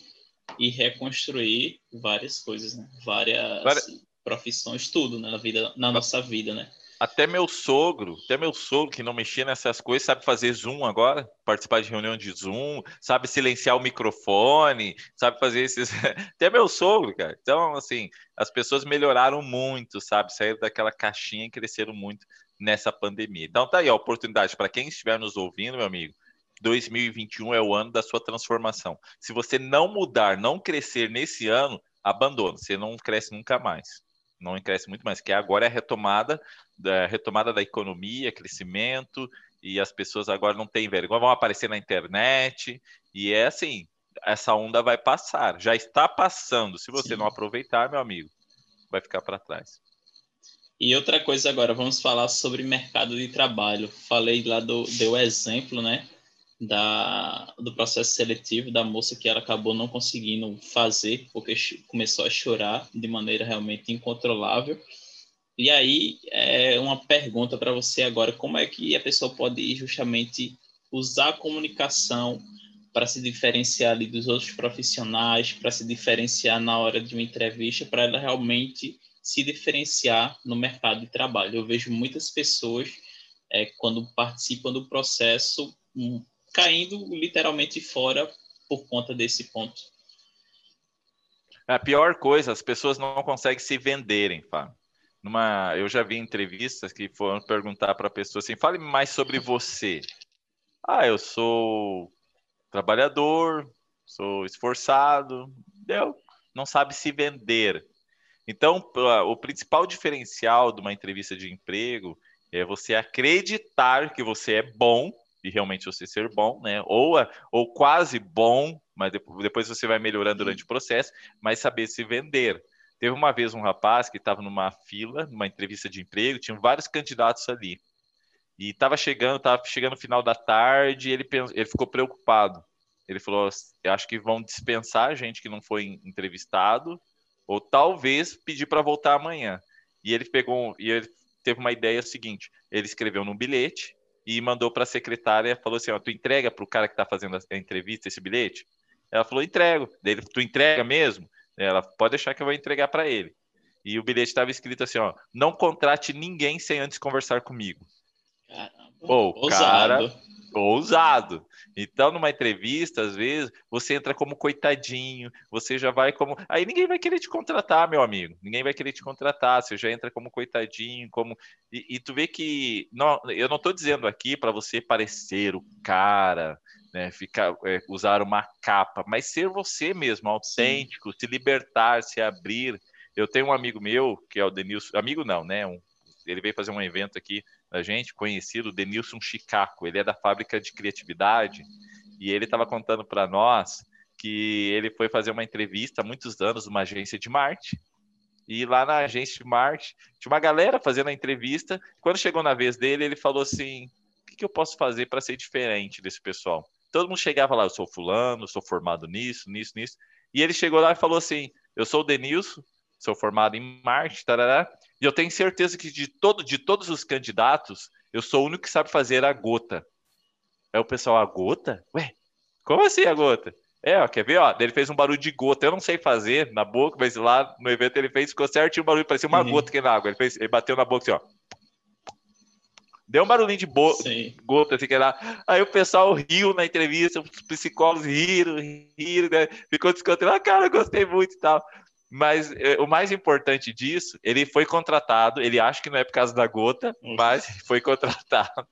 e reconstruir várias coisas, né? Várias, várias profissões, tudo né? na vida, na nossa vida, né? Até meu sogro, até meu sogro que não mexia nessas coisas, sabe fazer Zoom agora, participar de reunião de Zoom, sabe silenciar o microfone, sabe fazer esses. (laughs) Até meu sogro, cara. Então, assim, as pessoas melhoraram muito, sabe? Saíram daquela caixinha e cresceram muito nessa pandemia. Então, tá aí a oportunidade para quem estiver nos ouvindo, meu amigo. 2021 é o ano da sua transformação. Se você não mudar, não crescer nesse ano, abandona, você não cresce nunca mais não cresce muito mais, que agora é a retomada da retomada da economia, crescimento, e as pessoas agora não têm vergonha, vão aparecer na internet, e é assim, essa onda vai passar, já está passando. Se você Sim. não aproveitar, meu amigo, vai ficar para trás. E outra coisa agora, vamos falar sobre mercado de trabalho. Falei lá do deu exemplo, né, da, do processo seletivo da moça que ela acabou não conseguindo fazer porque começou a chorar de maneira realmente incontrolável. E aí, é uma pergunta para você agora: como é que a pessoa pode justamente usar a comunicação para se diferenciar ali dos outros profissionais, para se diferenciar na hora de uma entrevista, para ela realmente se diferenciar no mercado de trabalho? Eu vejo muitas pessoas, é, quando participam do processo, caindo literalmente fora por conta desse ponto. A pior coisa, as pessoas não conseguem se venderem, Fábio. Numa, eu já vi entrevistas que foram perguntar para a pessoa assim: fale mais sobre você. Ah, eu sou trabalhador, sou esforçado, deu, não sabe se vender. Então, o principal diferencial de uma entrevista de emprego é você acreditar que você é bom e realmente você ser bom, né? Ou, ou quase bom, mas depois você vai melhorando durante o processo, mas saber se vender. Teve uma vez um rapaz que estava numa fila, numa entrevista de emprego, tinha vários candidatos ali. E estava chegando, estava chegando no final da tarde, ele, ele ficou preocupado. Ele falou: Eu acho que vão dispensar a gente que não foi entrevistado, ou talvez pedir para voltar amanhã. E ele pegou, e ele teve uma ideia seguinte: ele escreveu num bilhete e mandou para a secretária, falou assim, ó, tu entrega para o cara que está fazendo a entrevista esse bilhete? Ela falou, entrego. Dele, tu entrega mesmo? Ela pode deixar que eu vou entregar para ele. E o bilhete estava escrito assim, ó, não contrate ninguém sem antes conversar comigo. Caramba, Pô, ousado. Cara, ousado. Então, numa entrevista, às vezes, você entra como coitadinho, você já vai como. Aí ninguém vai querer te contratar, meu amigo. Ninguém vai querer te contratar. Você já entra como coitadinho, como. E, e tu vê que. Não, eu não estou dizendo aqui para você parecer o cara, né? Ficar, é, usar uma capa, mas ser você mesmo, autêntico, Sim. se libertar, se abrir. Eu tenho um amigo meu, que é o Denilson. Amigo não, né? Um, ele veio fazer um evento aqui da gente, conhecido, Denilson Chicaco. Ele é da fábrica de criatividade e ele estava contando para nós que ele foi fazer uma entrevista há muitos anos numa agência de marketing. E lá na agência de marketing tinha uma galera fazendo a entrevista. Quando chegou na vez dele, ele falou assim: o que, que eu posso fazer para ser diferente desse pessoal? Todo mundo chegava lá, eu sou fulano, sou formado nisso, nisso, nisso. E ele chegou lá e falou assim: eu sou o Denilson, sou formado em marketing, tarará, e eu tenho certeza que de, todo, de todos os candidatos, eu sou o único que sabe fazer a gota. Aí o pessoal, a gota? Ué, como assim a gota? É, ó, quer ver? Ó, ele fez um barulho de gota. Eu não sei fazer na boca, mas lá no evento ele fez, ficou certinho o barulho, parecia uma uhum. gota aqui na água. Ele, fez, ele bateu na boca assim, ó. Deu um barulhinho de bo... gota, assim, que lá. Aí o pessoal riu na entrevista, os psicólogos riram, riram, né? ficou descontando. Ah, cara, gostei muito e tal. Mas é, o mais importante disso, ele foi contratado, ele acha que não é por causa da gota, mas (laughs) foi contratado.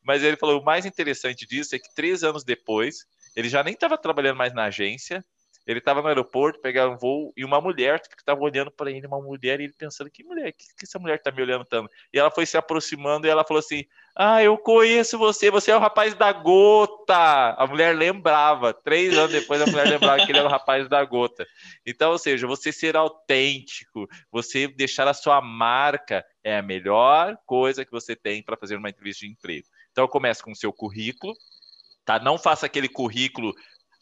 Mas ele falou: o mais interessante disso é que três anos depois, ele já nem estava trabalhando mais na agência, ele estava no aeroporto, pegaram um voo, e uma mulher que estava olhando para ele, uma mulher, e ele pensando, que mulher, que, que essa mulher está me olhando tanto? E ela foi se aproximando e ela falou assim, ah, eu conheço você, você é o rapaz da gota. A mulher lembrava, três anos depois a mulher lembrava que ele era o rapaz da gota. Então, ou seja, você ser autêntico, você deixar a sua marca é a melhor coisa que você tem para fazer uma entrevista de emprego. Então, comece com o seu currículo, tá? Não faça aquele currículo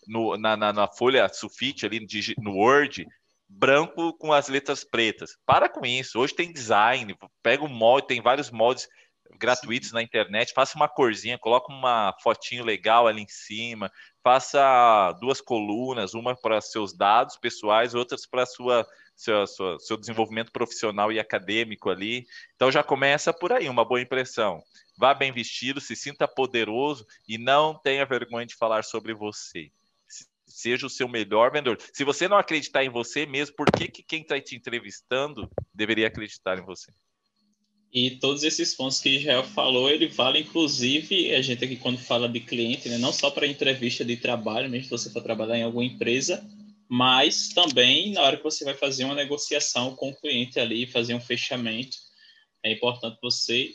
no, na, na, na, folha sulfite ali no Word, branco com as letras pretas. Para com isso. Hoje tem design, pega um molde, tem vários moldes gratuitos na internet, faça uma corzinha, coloca uma fotinho legal ali em cima, faça duas colunas, uma para seus dados pessoais, outras para sua seu, sua, seu desenvolvimento profissional e acadêmico ali. Então já começa por aí, uma boa impressão. Vá bem vestido, se sinta poderoso e não tenha vergonha de falar sobre você seja o seu melhor vendedor. Se você não acreditar em você mesmo, por que, que quem está te entrevistando deveria acreditar em você? E todos esses pontos que Israel falou, ele vale inclusive a gente aqui quando fala de cliente, né, não só para entrevista de trabalho, mesmo se você for trabalhar em alguma empresa, mas também na hora que você vai fazer uma negociação com o cliente ali, fazer um fechamento, é importante você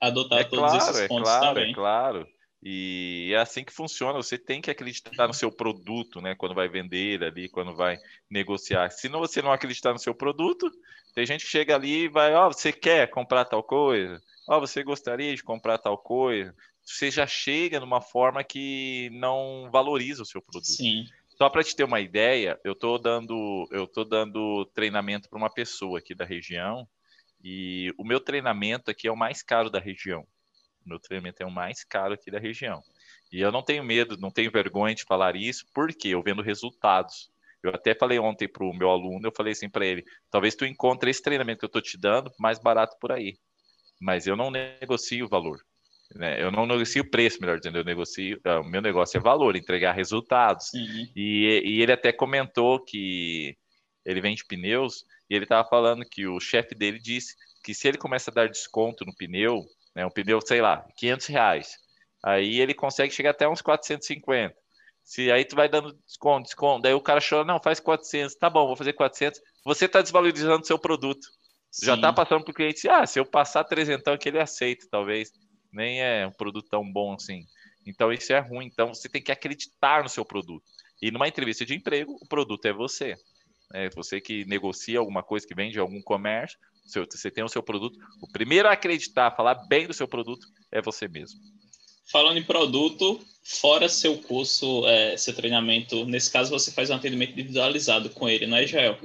adotar é todos claro, esses é pontos é claro, também. É claro. E é assim que funciona. Você tem que acreditar no seu produto, né? Quando vai vender ali, quando vai negociar. Se não, você não acreditar no seu produto, tem gente que chega ali e vai, ó, oh, você quer comprar tal coisa? Ó, oh, você gostaria de comprar tal coisa? Você já chega numa forma que não valoriza o seu produto. Sim. Só para te ter uma ideia, eu estou dando, eu tô dando treinamento para uma pessoa aqui da região e o meu treinamento aqui é o mais caro da região. Meu treinamento é o mais caro aqui da região. E eu não tenho medo, não tenho vergonha de falar isso, porque eu vendo resultados. Eu até falei ontem para o meu aluno, eu falei assim para ele, talvez tu encontre esse treinamento que eu estou te dando mais barato por aí. Mas eu não negocio o valor. Né? Eu não negocio o preço, melhor dizendo, eu negocio, uh, o meu negócio é valor, entregar resultados. Uhum. E, e ele até comentou que ele vende pneus, e ele estava falando que o chefe dele disse que se ele começa a dar desconto no pneu, né, um pneu, sei lá, 500 reais, aí ele consegue chegar até uns 450. Se aí tu vai dando desconto, desconto, daí o cara chora, não, faz 400, tá bom, vou fazer 400. Você está desvalorizando o seu produto. Sim. Já está passando para o cliente, ah, se eu passar 300 que ele aceita, talvez. Nem é um produto tão bom assim. Então isso é ruim. Então você tem que acreditar no seu produto. E numa entrevista de emprego, o produto é você. É você que negocia alguma coisa, que vende algum comércio, você tem o seu produto. O primeiro a acreditar, a falar bem do seu produto é você mesmo. Falando em produto, fora seu curso, é, seu treinamento, nesse caso você faz um atendimento individualizado com ele, não é, Jael?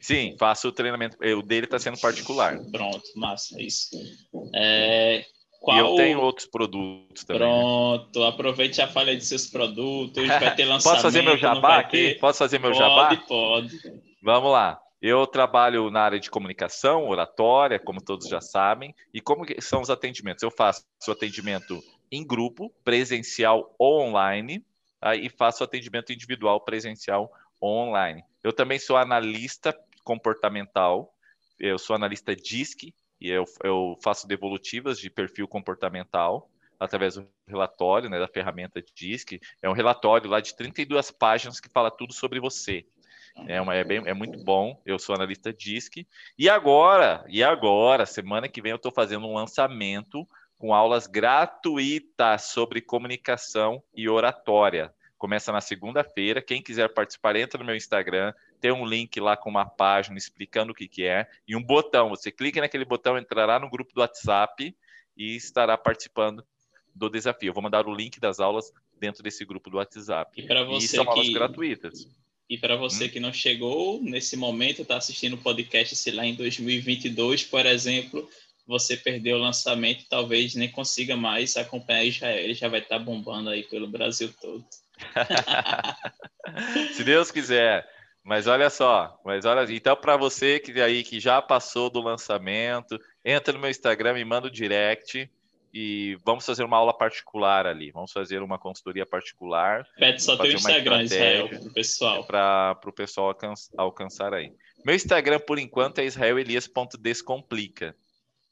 Sim, faço o treinamento. O dele está sendo particular. Pronto, massa, é isso. É, qual... E eu tenho outros produtos também. Né? Pronto, aproveite e já fale de seus produtos. Vai ter lançamento. (laughs) Posso fazer meu jabá aqui? Posso fazer meu pode, jabá? Pode, Vamos lá. Eu trabalho na área de comunicação, oratória, como todos já sabem. E como são os atendimentos? Eu faço atendimento em grupo, presencial ou online, tá? e faço atendimento individual, presencial ou online. Eu também sou analista comportamental, eu sou analista DISC, e eu, eu faço devolutivas de perfil comportamental através do relatório, né, da ferramenta DISC. É um relatório lá de 32 páginas que fala tudo sobre você. É, uma, é, bem, é muito bom. Eu sou analista DISC. E agora, e agora, semana que vem eu estou fazendo um lançamento com aulas gratuitas sobre comunicação e oratória. Começa na segunda-feira. Quem quiser participar, entra no meu Instagram. Tem um link lá com uma página explicando o que, que é. E um botão. Você clica naquele botão, entrará no grupo do WhatsApp e estará participando do desafio. Eu vou mandar o link das aulas dentro desse grupo do WhatsApp. E você e são que... aulas gratuitas. E para você hum. que não chegou nesse momento, está assistindo o podcast, sei lá, em 2022, por exemplo, você perdeu o lançamento, talvez nem consiga mais acompanhar Israel. Ele já vai estar tá bombando aí pelo Brasil todo. (laughs) Se Deus quiser. Mas olha só, mas olha, então para você que aí que já passou do lançamento, entra no meu Instagram, me manda o direct e vamos fazer uma aula particular ali. Vamos fazer uma consultoria particular. Pede só teu Instagram, Israel, pro pessoal. Para o pessoal alcançar, alcançar aí. Meu Instagram, por enquanto, é israelelias.descomplica.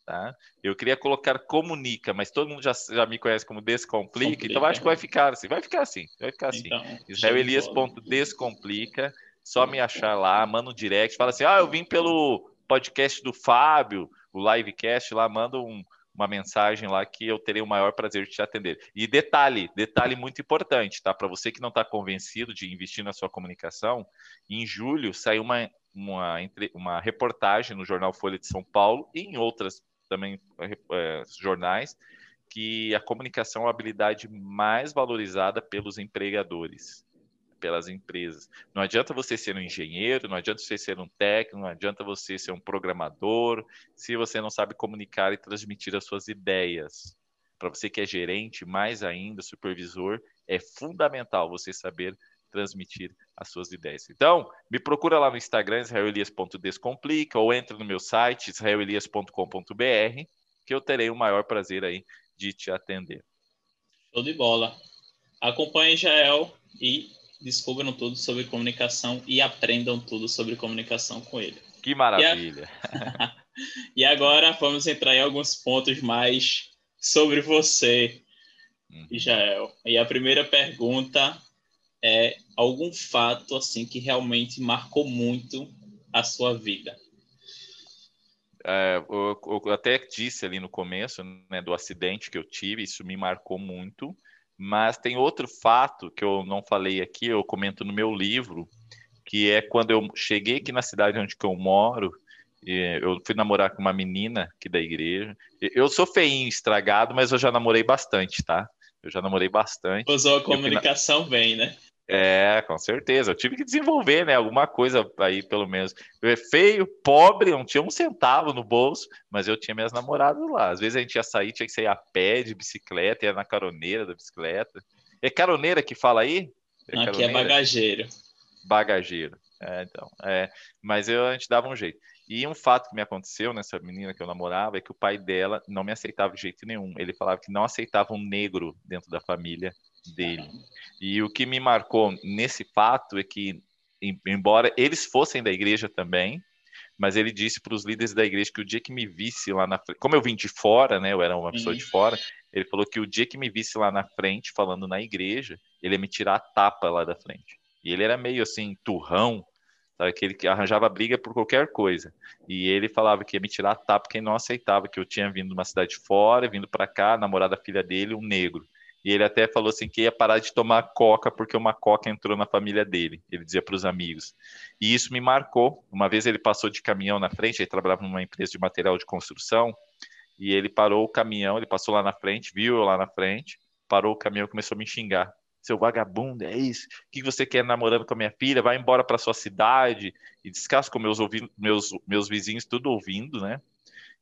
Tá? Eu queria colocar comunica, mas todo mundo já, já me conhece como descomplica, Complica. então acho que vai ficar assim. Vai ficar assim, vai ficar assim. Então, israelelias.descomplica. Só me achar lá, manda um direct, fala assim: ah, eu vim pelo podcast do Fábio, o livecast lá, manda um, uma mensagem lá que eu terei o maior prazer de te atender. E detalhe, detalhe muito importante, tá? Para você que não está convencido de investir na sua comunicação, em julho saiu uma, uma, uma reportagem no jornal Folha de São Paulo e em outras também é, jornais que a comunicação é a habilidade mais valorizada pelos empregadores pelas empresas. Não adianta você ser um engenheiro, não adianta você ser um técnico, não adianta você ser um programador, se você não sabe comunicar e transmitir as suas ideias. Para você que é gerente, mais ainda, supervisor, é fundamental você saber transmitir as suas ideias. Então, me procura lá no Instagram, israelias.descomplica, ou entra no meu site, israelias.com.br, que eu terei o maior prazer aí de te atender. Show de bola. Acompanhe Jael e descubram tudo sobre comunicação e aprendam tudo sobre comunicação com ele. Que maravilha! E, a... (laughs) e agora vamos entrar em alguns pontos mais sobre você, uhum. Israel. E a primeira pergunta é algum fato assim que realmente marcou muito a sua vida. É, eu, eu, até disse ali no começo né, do acidente que eu tive, isso me marcou muito. Mas tem outro fato que eu não falei aqui, eu comento no meu livro, que é quando eu cheguei aqui na cidade onde eu moro, eu fui namorar com uma menina aqui da igreja. Eu sou feinho, estragado, mas eu já namorei bastante, tá? Eu já namorei bastante. Usou a comunicação na... bem, né? É, com certeza. Eu tive que desenvolver, né? Alguma coisa aí, pelo menos. Eu é feio, pobre, não tinha um centavo no bolso, mas eu tinha minhas namoradas lá. Às vezes a gente ia sair, tinha que sair a pé de bicicleta, ia na caroneira da bicicleta. É caroneira que fala aí? É Aqui é bagageiro. Bagageiro. É, então. É, mas eu, a gente dava um jeito. E um fato que me aconteceu nessa menina que eu namorava é que o pai dela não me aceitava de jeito nenhum. Ele falava que não aceitava um negro dentro da família dele. E o que me marcou nesse fato é que, embora eles fossem da igreja também, mas ele disse para os líderes da igreja que o dia que me visse lá na frente, como eu vim de fora, né, eu era uma pessoa de fora, ele falou que o dia que me visse lá na frente, falando na igreja, ele ia me tirar a tapa lá da frente. E ele era meio assim, turrão, sabe, aquele que arranjava briga por qualquer coisa. E ele falava que ia me tirar a tapa quem não aceitava que eu tinha vindo de uma cidade fora, vindo para cá, namorada filha dele, um negro. E ele até falou assim que ia parar de tomar coca porque uma coca entrou na família dele. Ele dizia para os amigos. E isso me marcou. Uma vez ele passou de caminhão na frente, ele trabalhava numa empresa de material de construção, e ele parou o caminhão, ele passou lá na frente, viu eu lá na frente, parou o caminhão e começou a me xingar. Seu vagabundo, é isso? O que você quer namorando com a minha filha? Vai embora para sua cidade. E descascou meus, meus, meus vizinhos tudo ouvindo, né?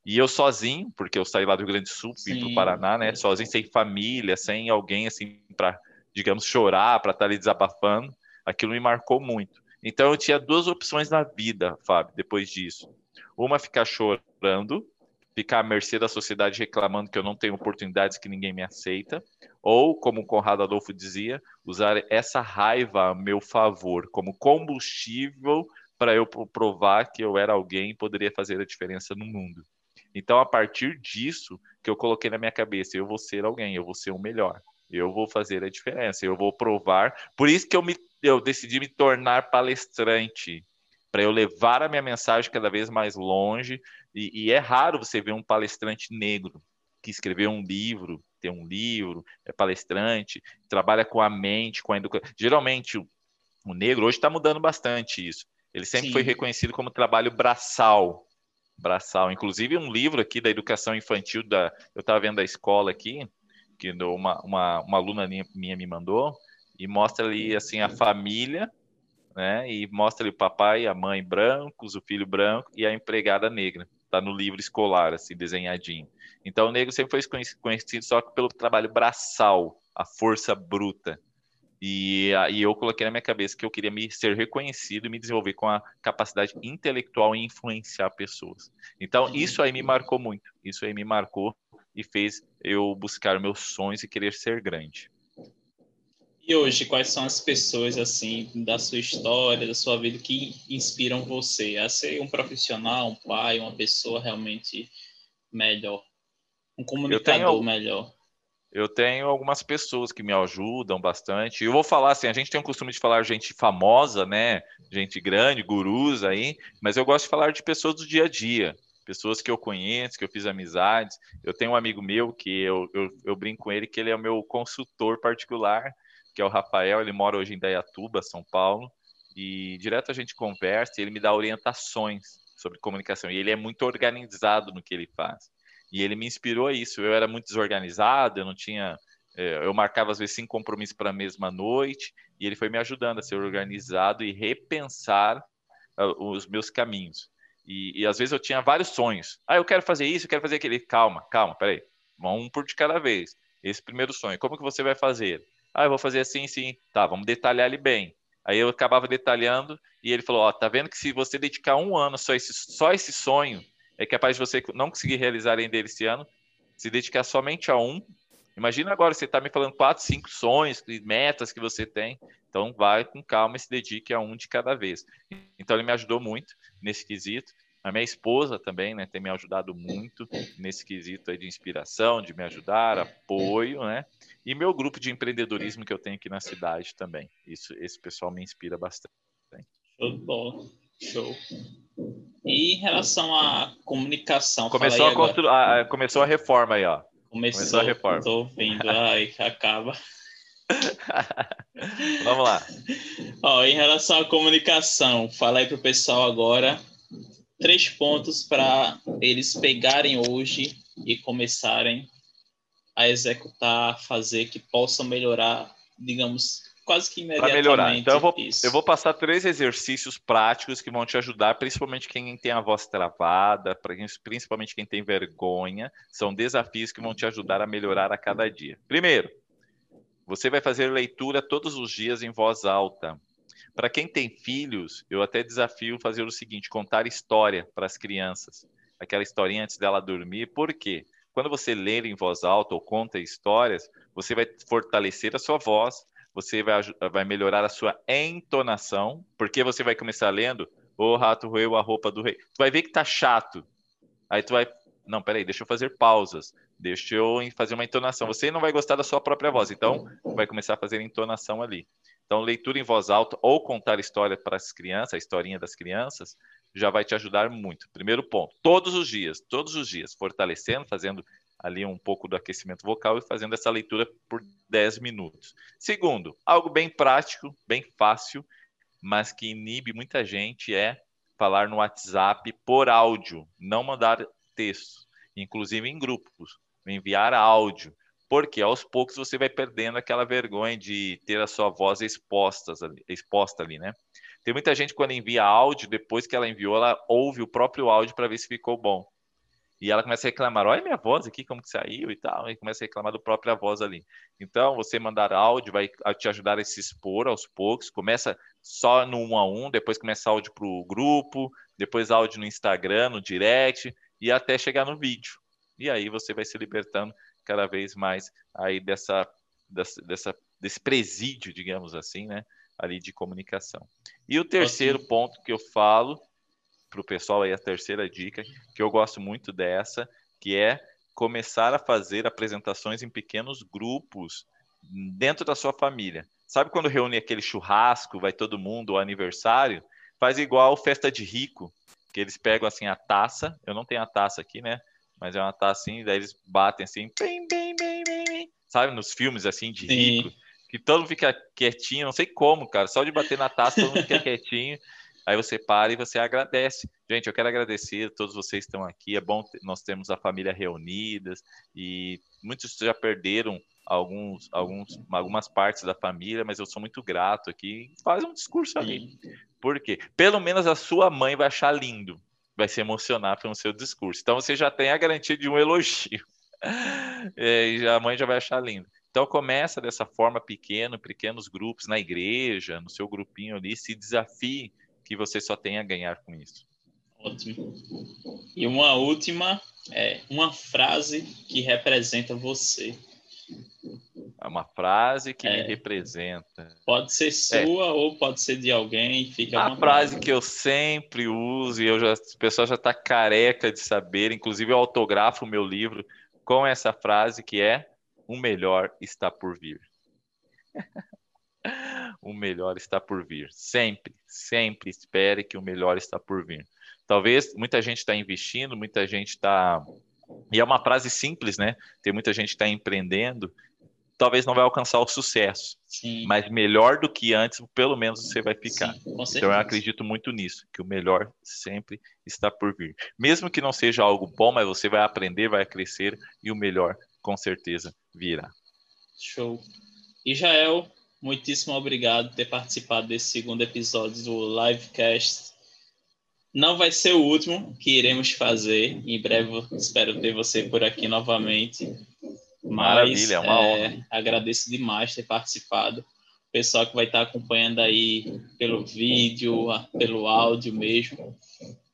E eu sozinho, porque eu saí lá do Rio Grande do Sul, vim para o Paraná, né? Sozinho, sem família, sem alguém assim para, digamos, chorar, para estar tá ali desabafando. Aquilo me marcou muito. Então eu tinha duas opções na vida, Fábio, depois disso. Uma ficar chorando, ficar à mercê da sociedade reclamando que eu não tenho oportunidades, que ninguém me aceita, ou, como o Conrado Adolfo dizia, usar essa raiva a meu favor, como combustível para eu provar que eu era alguém e poderia fazer a diferença no mundo. Então, a partir disso que eu coloquei na minha cabeça, eu vou ser alguém, eu vou ser o melhor, eu vou fazer a diferença, eu vou provar. Por isso que eu, me, eu decidi me tornar palestrante, para eu levar a minha mensagem cada vez mais longe. E, e é raro você ver um palestrante negro que escreveu um livro, tem um livro, é palestrante, trabalha com a mente, com a educação. Geralmente, o, o negro hoje está mudando bastante isso. Ele sempre Sim. foi reconhecido como trabalho braçal, braçal. Inclusive, um livro aqui da educação infantil, da, eu estava vendo a escola aqui, que uma, uma, uma aluna minha me mandou, e mostra ali assim a família, né? E mostra ali o papai a mãe brancos, o filho branco e a empregada negra. Tá no livro escolar, assim, desenhadinho. Então, o negro sempre foi conhecido só pelo trabalho braçal, a força bruta. E, e eu coloquei na minha cabeça que eu queria me ser reconhecido e me desenvolver com a capacidade intelectual em influenciar pessoas. Então, isso aí me marcou muito. Isso aí me marcou e fez eu buscar meus sonhos e querer ser grande. E hoje, quais são as pessoas assim da sua história, da sua vida que inspiram você a ser um profissional, um pai, uma pessoa realmente melhor, um comunicador tenho, melhor? Eu tenho algumas pessoas que me ajudam bastante. Eu vou falar assim, a gente tem o costume de falar gente famosa, né? Gente grande, gurus aí, mas eu gosto de falar de pessoas do dia a dia pessoas que eu conheço, que eu fiz amizades. Eu tenho um amigo meu que eu, eu, eu brinco com ele que ele é o meu consultor particular, que é o Rafael. Ele mora hoje em Dayatuba, São Paulo, e direto a gente conversa e ele me dá orientações sobre comunicação. E ele é muito organizado no que ele faz. E ele me inspirou a isso. Eu era muito desorganizado, eu não tinha. É, eu marcava às vezes cinco compromissos para a mesma noite, e ele foi me ajudando a ser organizado e repensar uh, os meus caminhos. E, e, às vezes eu tinha vários sonhos. Ah, eu quero fazer isso, eu quero fazer aquele. Calma, calma, peraí. Vamos um por de cada vez. Esse primeiro sonho, como que você vai fazer? Ah, eu vou fazer assim, sim. Tá, vamos detalhar ele bem. Aí eu acabava detalhando e ele falou: Ó, tá vendo que se você dedicar um ano só esse, só esse sonho, é capaz de você não conseguir realizar ainda esse ano. Se dedicar somente a um. Imagina agora você está me falando quatro, cinco sonhos, metas que você tem. Então, vai com calma e se dedique a um de cada vez. Então, ele me ajudou muito nesse quesito. A minha esposa também, né, tem me ajudado muito nesse quesito aí de inspiração, de me ajudar, apoio, né? E meu grupo de empreendedorismo que eu tenho aqui na cidade também. Isso, esse pessoal me inspira bastante. Show. Show. E em relação à comunicação, começou a, constru... a, começou a reforma aí, ó. Começou, começou a reforma. Estou vendo, ai, acaba. (laughs) Vamos lá. Ó, em relação à comunicação, fala aí para o pessoal agora três pontos para eles pegarem hoje e começarem a executar, fazer que possam melhorar, digamos, quase que imediatamente. Para melhorar. Então eu vou, eu vou passar três exercícios práticos que vão te ajudar, principalmente quem tem a voz travada, principalmente quem tem vergonha. São desafios que vão te ajudar a melhorar a cada dia. Primeiro, você vai fazer leitura todos os dias em voz alta. Para quem tem filhos, eu até desafio fazer o seguinte: contar história para as crianças. Aquela historinha antes dela dormir. Por quê? Quando você lê em voz alta ou conta histórias, você vai fortalecer a sua voz, você vai, vai melhorar a sua entonação, porque você vai começar lendo o rato roeu a roupa do rei. Tu vai ver que tá chato. Aí tu vai, não, peraí, deixa eu fazer pausas. Deixa eu fazer uma entonação. Você não vai gostar da sua própria voz, então vai começar a fazer entonação ali. Então, leitura em voz alta ou contar história para as crianças, a historinha das crianças, já vai te ajudar muito. Primeiro ponto, todos os dias, todos os dias, fortalecendo, fazendo ali um pouco do aquecimento vocal e fazendo essa leitura por 10 minutos. Segundo, algo bem prático, bem fácil, mas que inibe muita gente é falar no WhatsApp por áudio, não mandar texto, inclusive em grupos enviar áudio, porque aos poucos você vai perdendo aquela vergonha de ter a sua voz exposta, exposta ali, né? Tem muita gente quando envia áudio, depois que ela enviou, ela ouve o próprio áudio para ver se ficou bom. E ela começa a reclamar, olha minha voz aqui, como que saiu e tal, e começa a reclamar do própria voz ali. Então, você mandar áudio vai te ajudar a se expor aos poucos, começa só no um a um, depois começa áudio para o grupo, depois áudio no Instagram, no direct, e até chegar no vídeo. E aí você vai se libertando cada vez mais aí dessa, dessa, dessa desse presídio, digamos assim, né, ali de comunicação. E o terceiro okay. ponto que eu falo para o pessoal aí a terceira dica, que eu gosto muito dessa, que é começar a fazer apresentações em pequenos grupos dentro da sua família. Sabe quando reúne aquele churrasco, vai todo mundo, o aniversário? Faz igual festa de rico, que eles pegam assim a taça, eu não tenho a taça aqui, né? mas é uma taça assim, daí eles batem assim, bem, bem, bem, bem, sabe, nos filmes assim de rico, Sim. que todo mundo fica quietinho, não sei como, cara, só de bater na taça todo mundo fica (laughs) quietinho, aí você para e você agradece. Gente, eu quero agradecer a todos vocês que estão aqui, é bom nós temos a família reunidas e muitos já perderam alguns, alguns, algumas partes da família, mas eu sou muito grato aqui. Faz um discurso ali. Por quê? Pelo menos a sua mãe vai achar lindo, vai se emocionar pelo seu discurso. Então você já tem a garantia de um elogio. (laughs) É, e a mãe já vai achar lindo. Então começa dessa forma pequeno, pequenos grupos na igreja, no seu grupinho ali, se desafie que você só tem a ganhar com isso. Ótimo. E uma última, é uma frase que representa você. É uma frase que é. me representa. Pode ser sua é. ou pode ser de alguém, fica A frase que eu sempre uso e eu já, o pessoal já está careca de saber, inclusive eu autografo o meu livro com essa frase que é o melhor está por vir. (laughs) o melhor está por vir. Sempre, sempre espere que o melhor está por vir. Talvez muita gente está investindo, muita gente está. E é uma frase simples, né? Tem muita gente que está empreendendo. Talvez não vai alcançar o sucesso, Sim. mas melhor do que antes, pelo menos você vai ficar. Sim, então eu acredito muito nisso, que o melhor sempre está por vir. Mesmo que não seja algo bom, mas você vai aprender, vai crescer e o melhor com certeza virá. Show. E Jael, muitíssimo obrigado por ter participado desse segundo episódio do Livecast. Não vai ser o último que iremos fazer. Em breve espero ter você por aqui novamente. Mas, Maravilha, é uma é, honra. Agradeço demais ter participado. O pessoal que vai estar acompanhando aí pelo vídeo, pelo áudio mesmo.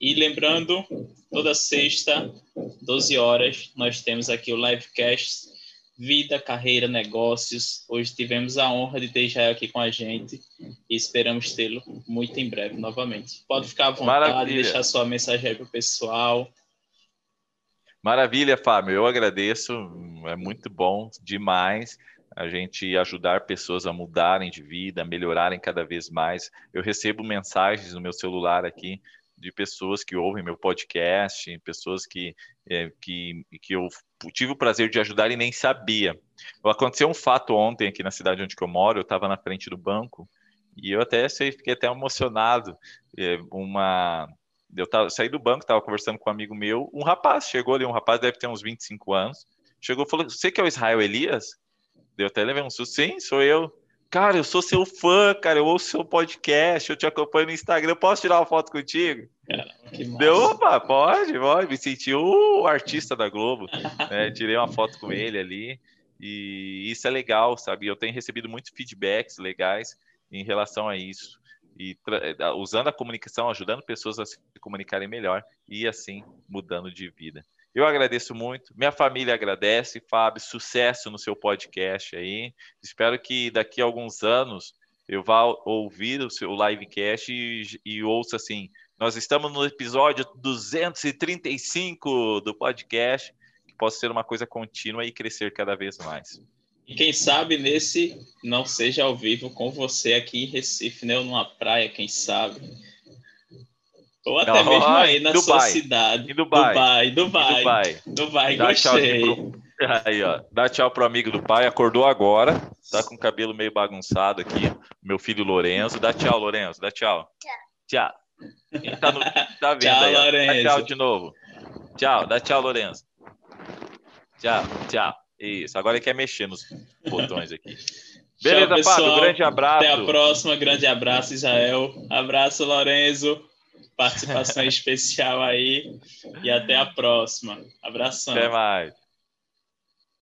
E lembrando, toda sexta, 12 horas, nós temos aqui o livecast Vida, Carreira, Negócios. Hoje tivemos a honra de ter Israel aqui com a gente e esperamos tê-lo muito em breve novamente. Pode ficar à vontade, Maravilha. deixar sua mensagem aí para o pessoal. Maravilha, Fábio. Eu agradeço. É muito bom demais a gente ajudar pessoas a mudarem de vida, a melhorarem cada vez mais. Eu recebo mensagens no meu celular aqui de pessoas que ouvem meu podcast, pessoas que, é, que, que eu tive o prazer de ajudar e nem sabia. Aconteceu um fato ontem aqui na cidade onde eu moro, eu estava na frente do banco e eu até sei, fiquei até emocionado. É, uma, eu tava, saí do banco, estava conversando com um amigo meu, um rapaz chegou ali, um rapaz deve ter uns 25 anos, chegou e falou: Você que é o Israel Elias? Eu até levei um susto, sim, sou eu. Cara, eu sou seu fã, cara, eu ouço seu podcast, eu te acompanho no Instagram, posso tirar uma foto contigo? Deu, opa, pode, pode. Me senti o artista da Globo, né? Tirei uma foto com ele ali, e isso é legal, sabe? Eu tenho recebido muitos feedbacks legais em relação a isso, e usando a comunicação, ajudando pessoas a se comunicarem melhor e assim mudando de vida. Eu agradeço muito, minha família agradece, Fábio, sucesso no seu podcast aí. Espero que daqui a alguns anos eu vá ouvir o seu livecast e, e ouça assim. Nós estamos no episódio 235 do podcast, que possa ser uma coisa contínua e crescer cada vez mais. E quem sabe nesse não seja ao vivo com você aqui em Recife, né? Ou numa praia, quem sabe. Ou até não, mesmo aí na Dubai. sua cidade. Em Dubai. Dubai, Dubai. Dubai, Dubai Dá gostei. Tchau (laughs) aí, ó. Dá tchau pro amigo do pai. Acordou agora. Tá com o cabelo meio bagunçado aqui. Meu filho Lorenzo. Dá tchau, Lorenzo. Dá tchau. Tchau. Tchau. tá, no, tá vendo tchau, aí, Lorenzo. Dá tchau de novo. Tchau. Dá tchau, Lorenzo. Tchau. Tchau. Isso. Agora ele quer mexer nos botões aqui. (laughs) Beleza, tchau, Fábio. Grande abraço. Até a próxima. Grande abraço, Israel. Abraço, Lorenzo participação (laughs) especial aí e até a próxima. Abração. Até mais.